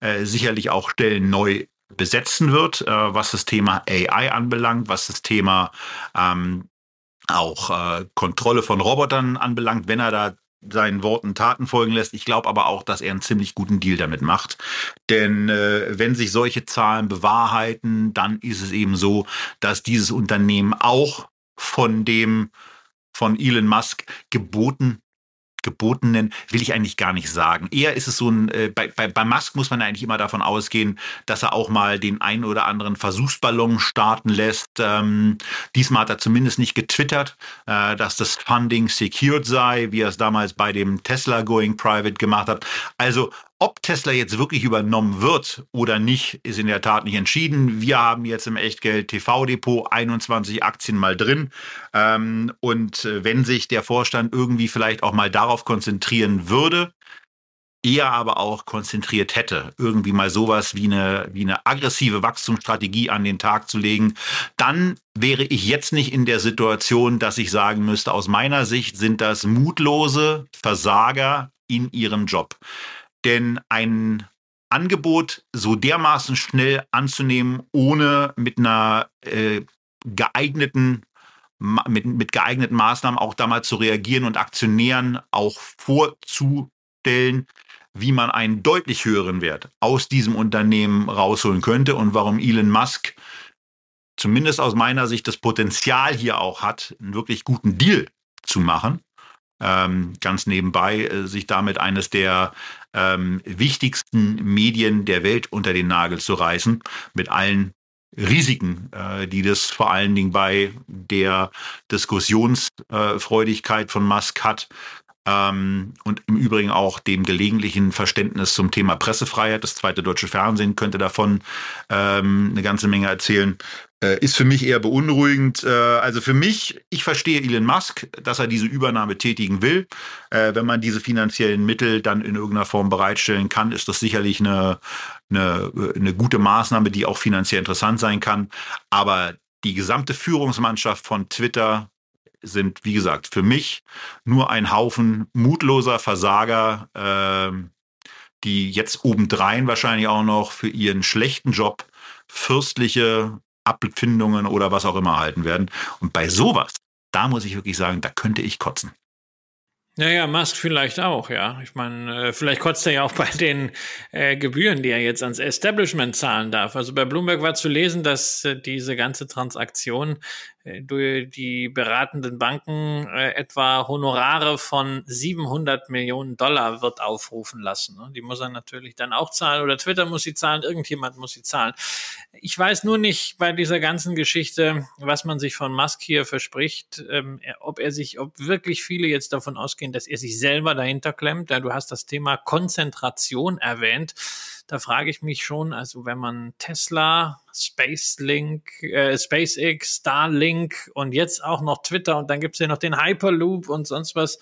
[SPEAKER 2] äh, sicherlich auch Stellen neu besetzen wird, äh, was das Thema AI anbelangt, was das Thema ähm, auch äh, Kontrolle von Robotern anbelangt, wenn er da seinen Worten Taten folgen lässt. Ich glaube aber auch, dass er einen ziemlich guten Deal damit macht. Denn äh, wenn sich solche Zahlen bewahrheiten, dann ist es eben so, dass dieses Unternehmen auch von dem von Elon Musk geboten gebotenen will ich eigentlich gar nicht sagen. Eher ist es so ein, äh, bei, bei, bei Musk muss man eigentlich immer davon ausgehen, dass er auch mal den einen oder anderen Versuchsballon starten lässt. Ähm, diesmal hat er zumindest nicht getwittert, äh, dass das Funding secured sei, wie er es damals bei dem Tesla Going Private gemacht hat. Also ob Tesla jetzt wirklich übernommen wird oder nicht, ist in der Tat nicht entschieden. Wir haben jetzt im Echtgeld TV-Depot 21 Aktien mal drin. Ähm, und äh, wenn sich der Vorstand irgendwie vielleicht auch mal darauf konzentrieren würde, eher aber auch konzentriert hätte, irgendwie mal sowas wie eine, wie eine aggressive Wachstumsstrategie an den Tag zu legen, dann wäre ich jetzt nicht in der Situation, dass ich sagen müsste, aus meiner Sicht sind das mutlose Versager in ihrem Job. Denn ein Angebot so dermaßen schnell anzunehmen, ohne mit einer äh, geeigneten mit, mit geeigneten Maßnahmen auch damals zu reagieren und Aktionären auch vorzustellen, wie man einen deutlich höheren Wert aus diesem Unternehmen rausholen könnte und warum Elon Musk zumindest aus meiner Sicht das Potenzial hier auch hat, einen wirklich guten Deal zu machen ähm, ganz nebenbei äh, sich damit eines der ähm, wichtigsten Medien der Welt unter den Nagel zu reißen, mit allen Risiken, äh, die das vor allen Dingen bei der Diskussionsfreudigkeit von Musk hat. Ähm, und im Übrigen auch dem gelegentlichen Verständnis zum Thema Pressefreiheit. Das zweite deutsche Fernsehen könnte davon ähm, eine ganze Menge erzählen. Äh, ist für mich eher beunruhigend. Äh, also für mich, ich verstehe Elon Musk, dass er diese Übernahme tätigen will. Äh, wenn man diese finanziellen Mittel dann in irgendeiner Form bereitstellen kann, ist das sicherlich eine, eine, eine gute Maßnahme, die auch finanziell interessant sein kann. Aber die gesamte Führungsmannschaft von Twitter sind, wie gesagt, für mich nur ein Haufen mutloser Versager, äh, die jetzt obendrein wahrscheinlich auch noch für ihren schlechten Job fürstliche Abfindungen oder was auch immer erhalten werden. Und bei sowas, da muss ich wirklich sagen, da könnte ich kotzen.
[SPEAKER 3] Naja, Musk vielleicht auch, ja. Ich meine, äh, vielleicht kotzt er ja auch [LAUGHS] bei den äh, Gebühren, die er jetzt ans Establishment zahlen darf. Also bei Bloomberg war zu lesen, dass äh, diese ganze Transaktion durch die beratenden Banken äh, etwa Honorare von 700 Millionen Dollar wird aufrufen lassen. Ne? Die muss er natürlich dann auch zahlen oder Twitter muss sie zahlen, irgendjemand muss sie zahlen. Ich weiß nur nicht bei dieser ganzen Geschichte, was man sich von Musk hier verspricht, ähm, ob er sich, ob wirklich viele jetzt davon ausgehen, dass er sich selber dahinter klemmt. Ja, du hast das Thema Konzentration erwähnt da frage ich mich schon, also wenn man Tesla, SpaceLink, äh, SpaceX, Starlink und jetzt auch noch Twitter und dann gibt's ja noch den Hyperloop und sonst was.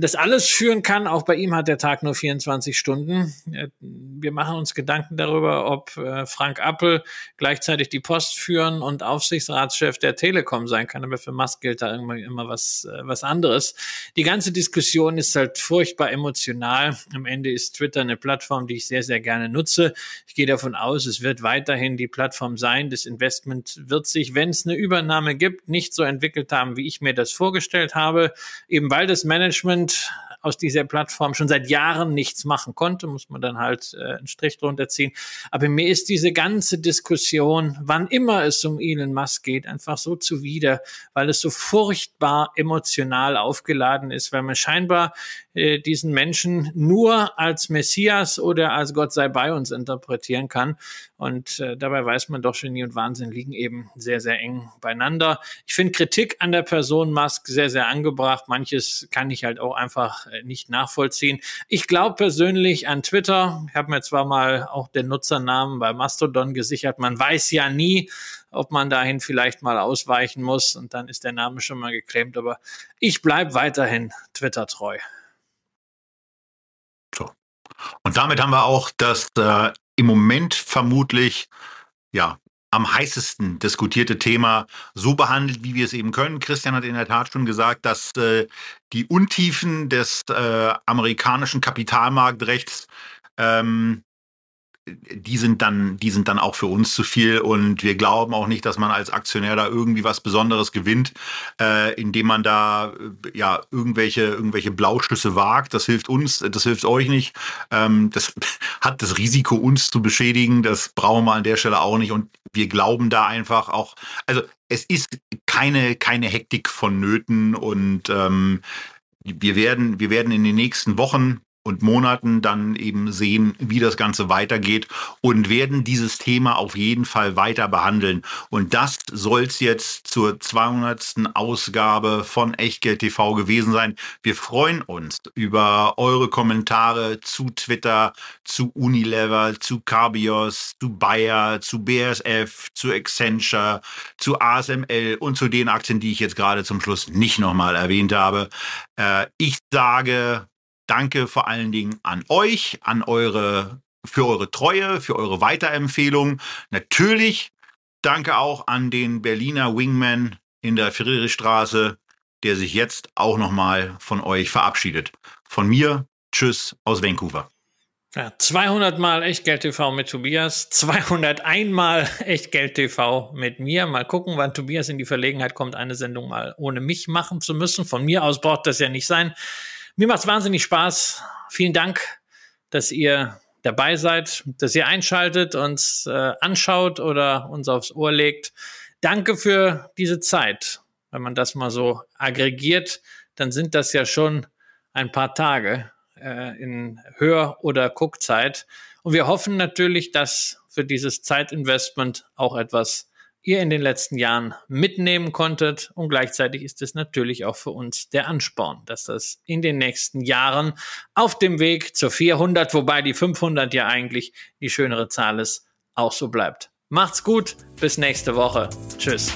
[SPEAKER 3] Das alles führen kann. Auch bei ihm hat der Tag nur 24 Stunden. Wir machen uns Gedanken darüber, ob äh, Frank Appel gleichzeitig die Post führen und Aufsichtsratschef der Telekom sein kann. Aber für Musk gilt da immer, immer was, äh, was anderes. Die ganze Diskussion ist halt furchtbar emotional. Am Ende ist Twitter eine Plattform, die ich sehr, sehr gerne nutze. Ich gehe davon aus, es wird weiterhin die Plattform sein. Das Investment wird sich, wenn es eine Übernahme gibt, nicht so entwickelt haben, wie ich mir das vorgestellt habe. Eben weil das Management Management aus dieser Plattform schon seit Jahren nichts machen konnte, muss man dann halt äh, einen Strich drunter ziehen. Aber mir ist diese ganze Diskussion, wann immer es um Elon Musk geht, einfach so zuwider, weil es so furchtbar emotional aufgeladen ist, weil man scheinbar äh, diesen Menschen nur als Messias oder als Gott sei bei uns interpretieren kann. Und äh, dabei weiß man doch, Genie und Wahnsinn liegen eben sehr, sehr eng beieinander. Ich finde Kritik an der Person Musk sehr, sehr angebracht. Manches kann ich halt auch einfach äh, nicht nachvollziehen. Ich glaube persönlich an Twitter. Ich habe mir zwar mal auch den Nutzernamen bei Mastodon gesichert. Man weiß ja nie, ob man dahin vielleicht mal ausweichen muss und dann ist der Name schon mal geclaimt. Aber ich bleibe weiterhin Twitter treu.
[SPEAKER 2] Und damit haben wir auch das äh, im Moment vermutlich ja am heißesten diskutierte Thema so behandelt, wie wir es eben können. Christian hat in der Tat schon gesagt, dass äh, die Untiefen des äh, amerikanischen Kapitalmarktrechts ähm, die sind dann, die sind dann auch für uns zu viel und wir glauben auch nicht, dass man als Aktionär da irgendwie was Besonderes gewinnt, äh, indem man da äh, ja irgendwelche irgendwelche Blauschüsse wagt. Das hilft uns, das hilft euch nicht. Ähm, das [LAUGHS] hat das Risiko, uns zu beschädigen. Das brauchen wir an der Stelle auch nicht und wir glauben da einfach auch. Also es ist keine keine Hektik vonnöten und ähm, wir werden wir werden in den nächsten Wochen und Monaten dann eben sehen, wie das Ganze weitergeht und werden dieses Thema auf jeden Fall weiter behandeln. Und das soll es jetzt zur 200. Ausgabe von Echtgeld TV gewesen sein. Wir freuen uns über eure Kommentare zu Twitter, zu Unilever, zu Carbios, zu Bayer, zu BSF, zu Accenture, zu ASML und zu den Aktien, die ich jetzt gerade zum Schluss nicht nochmal erwähnt habe. Äh, ich sage Danke vor allen Dingen an euch, an eure, für eure Treue, für eure Weiterempfehlung. Natürlich danke auch an den Berliner Wingman in der Friedrichstraße, der sich jetzt auch nochmal von euch verabschiedet. Von mir, tschüss aus Vancouver.
[SPEAKER 3] Ja, 200 Mal Echtgeld TV mit Tobias, 201 Mal Echtgeld TV mit mir. Mal gucken, wann Tobias in die Verlegenheit kommt, eine Sendung mal ohne mich machen zu müssen. Von mir aus braucht das ja nicht sein. Mir macht es wahnsinnig Spaß. Vielen Dank, dass ihr dabei seid, dass ihr einschaltet, uns äh, anschaut oder uns aufs Ohr legt. Danke für diese Zeit. Wenn man das mal so aggregiert, dann sind das ja schon ein paar Tage äh, in Hör- oder Guckzeit. Und wir hoffen natürlich, dass für dieses Zeitinvestment auch etwas ihr in den letzten Jahren mitnehmen konntet. Und gleichzeitig ist es natürlich auch für uns der Ansporn, dass das in den nächsten Jahren auf dem Weg zur 400, wobei die 500 ja eigentlich die schönere Zahl ist, auch so bleibt. Macht's gut, bis nächste Woche. Tschüss.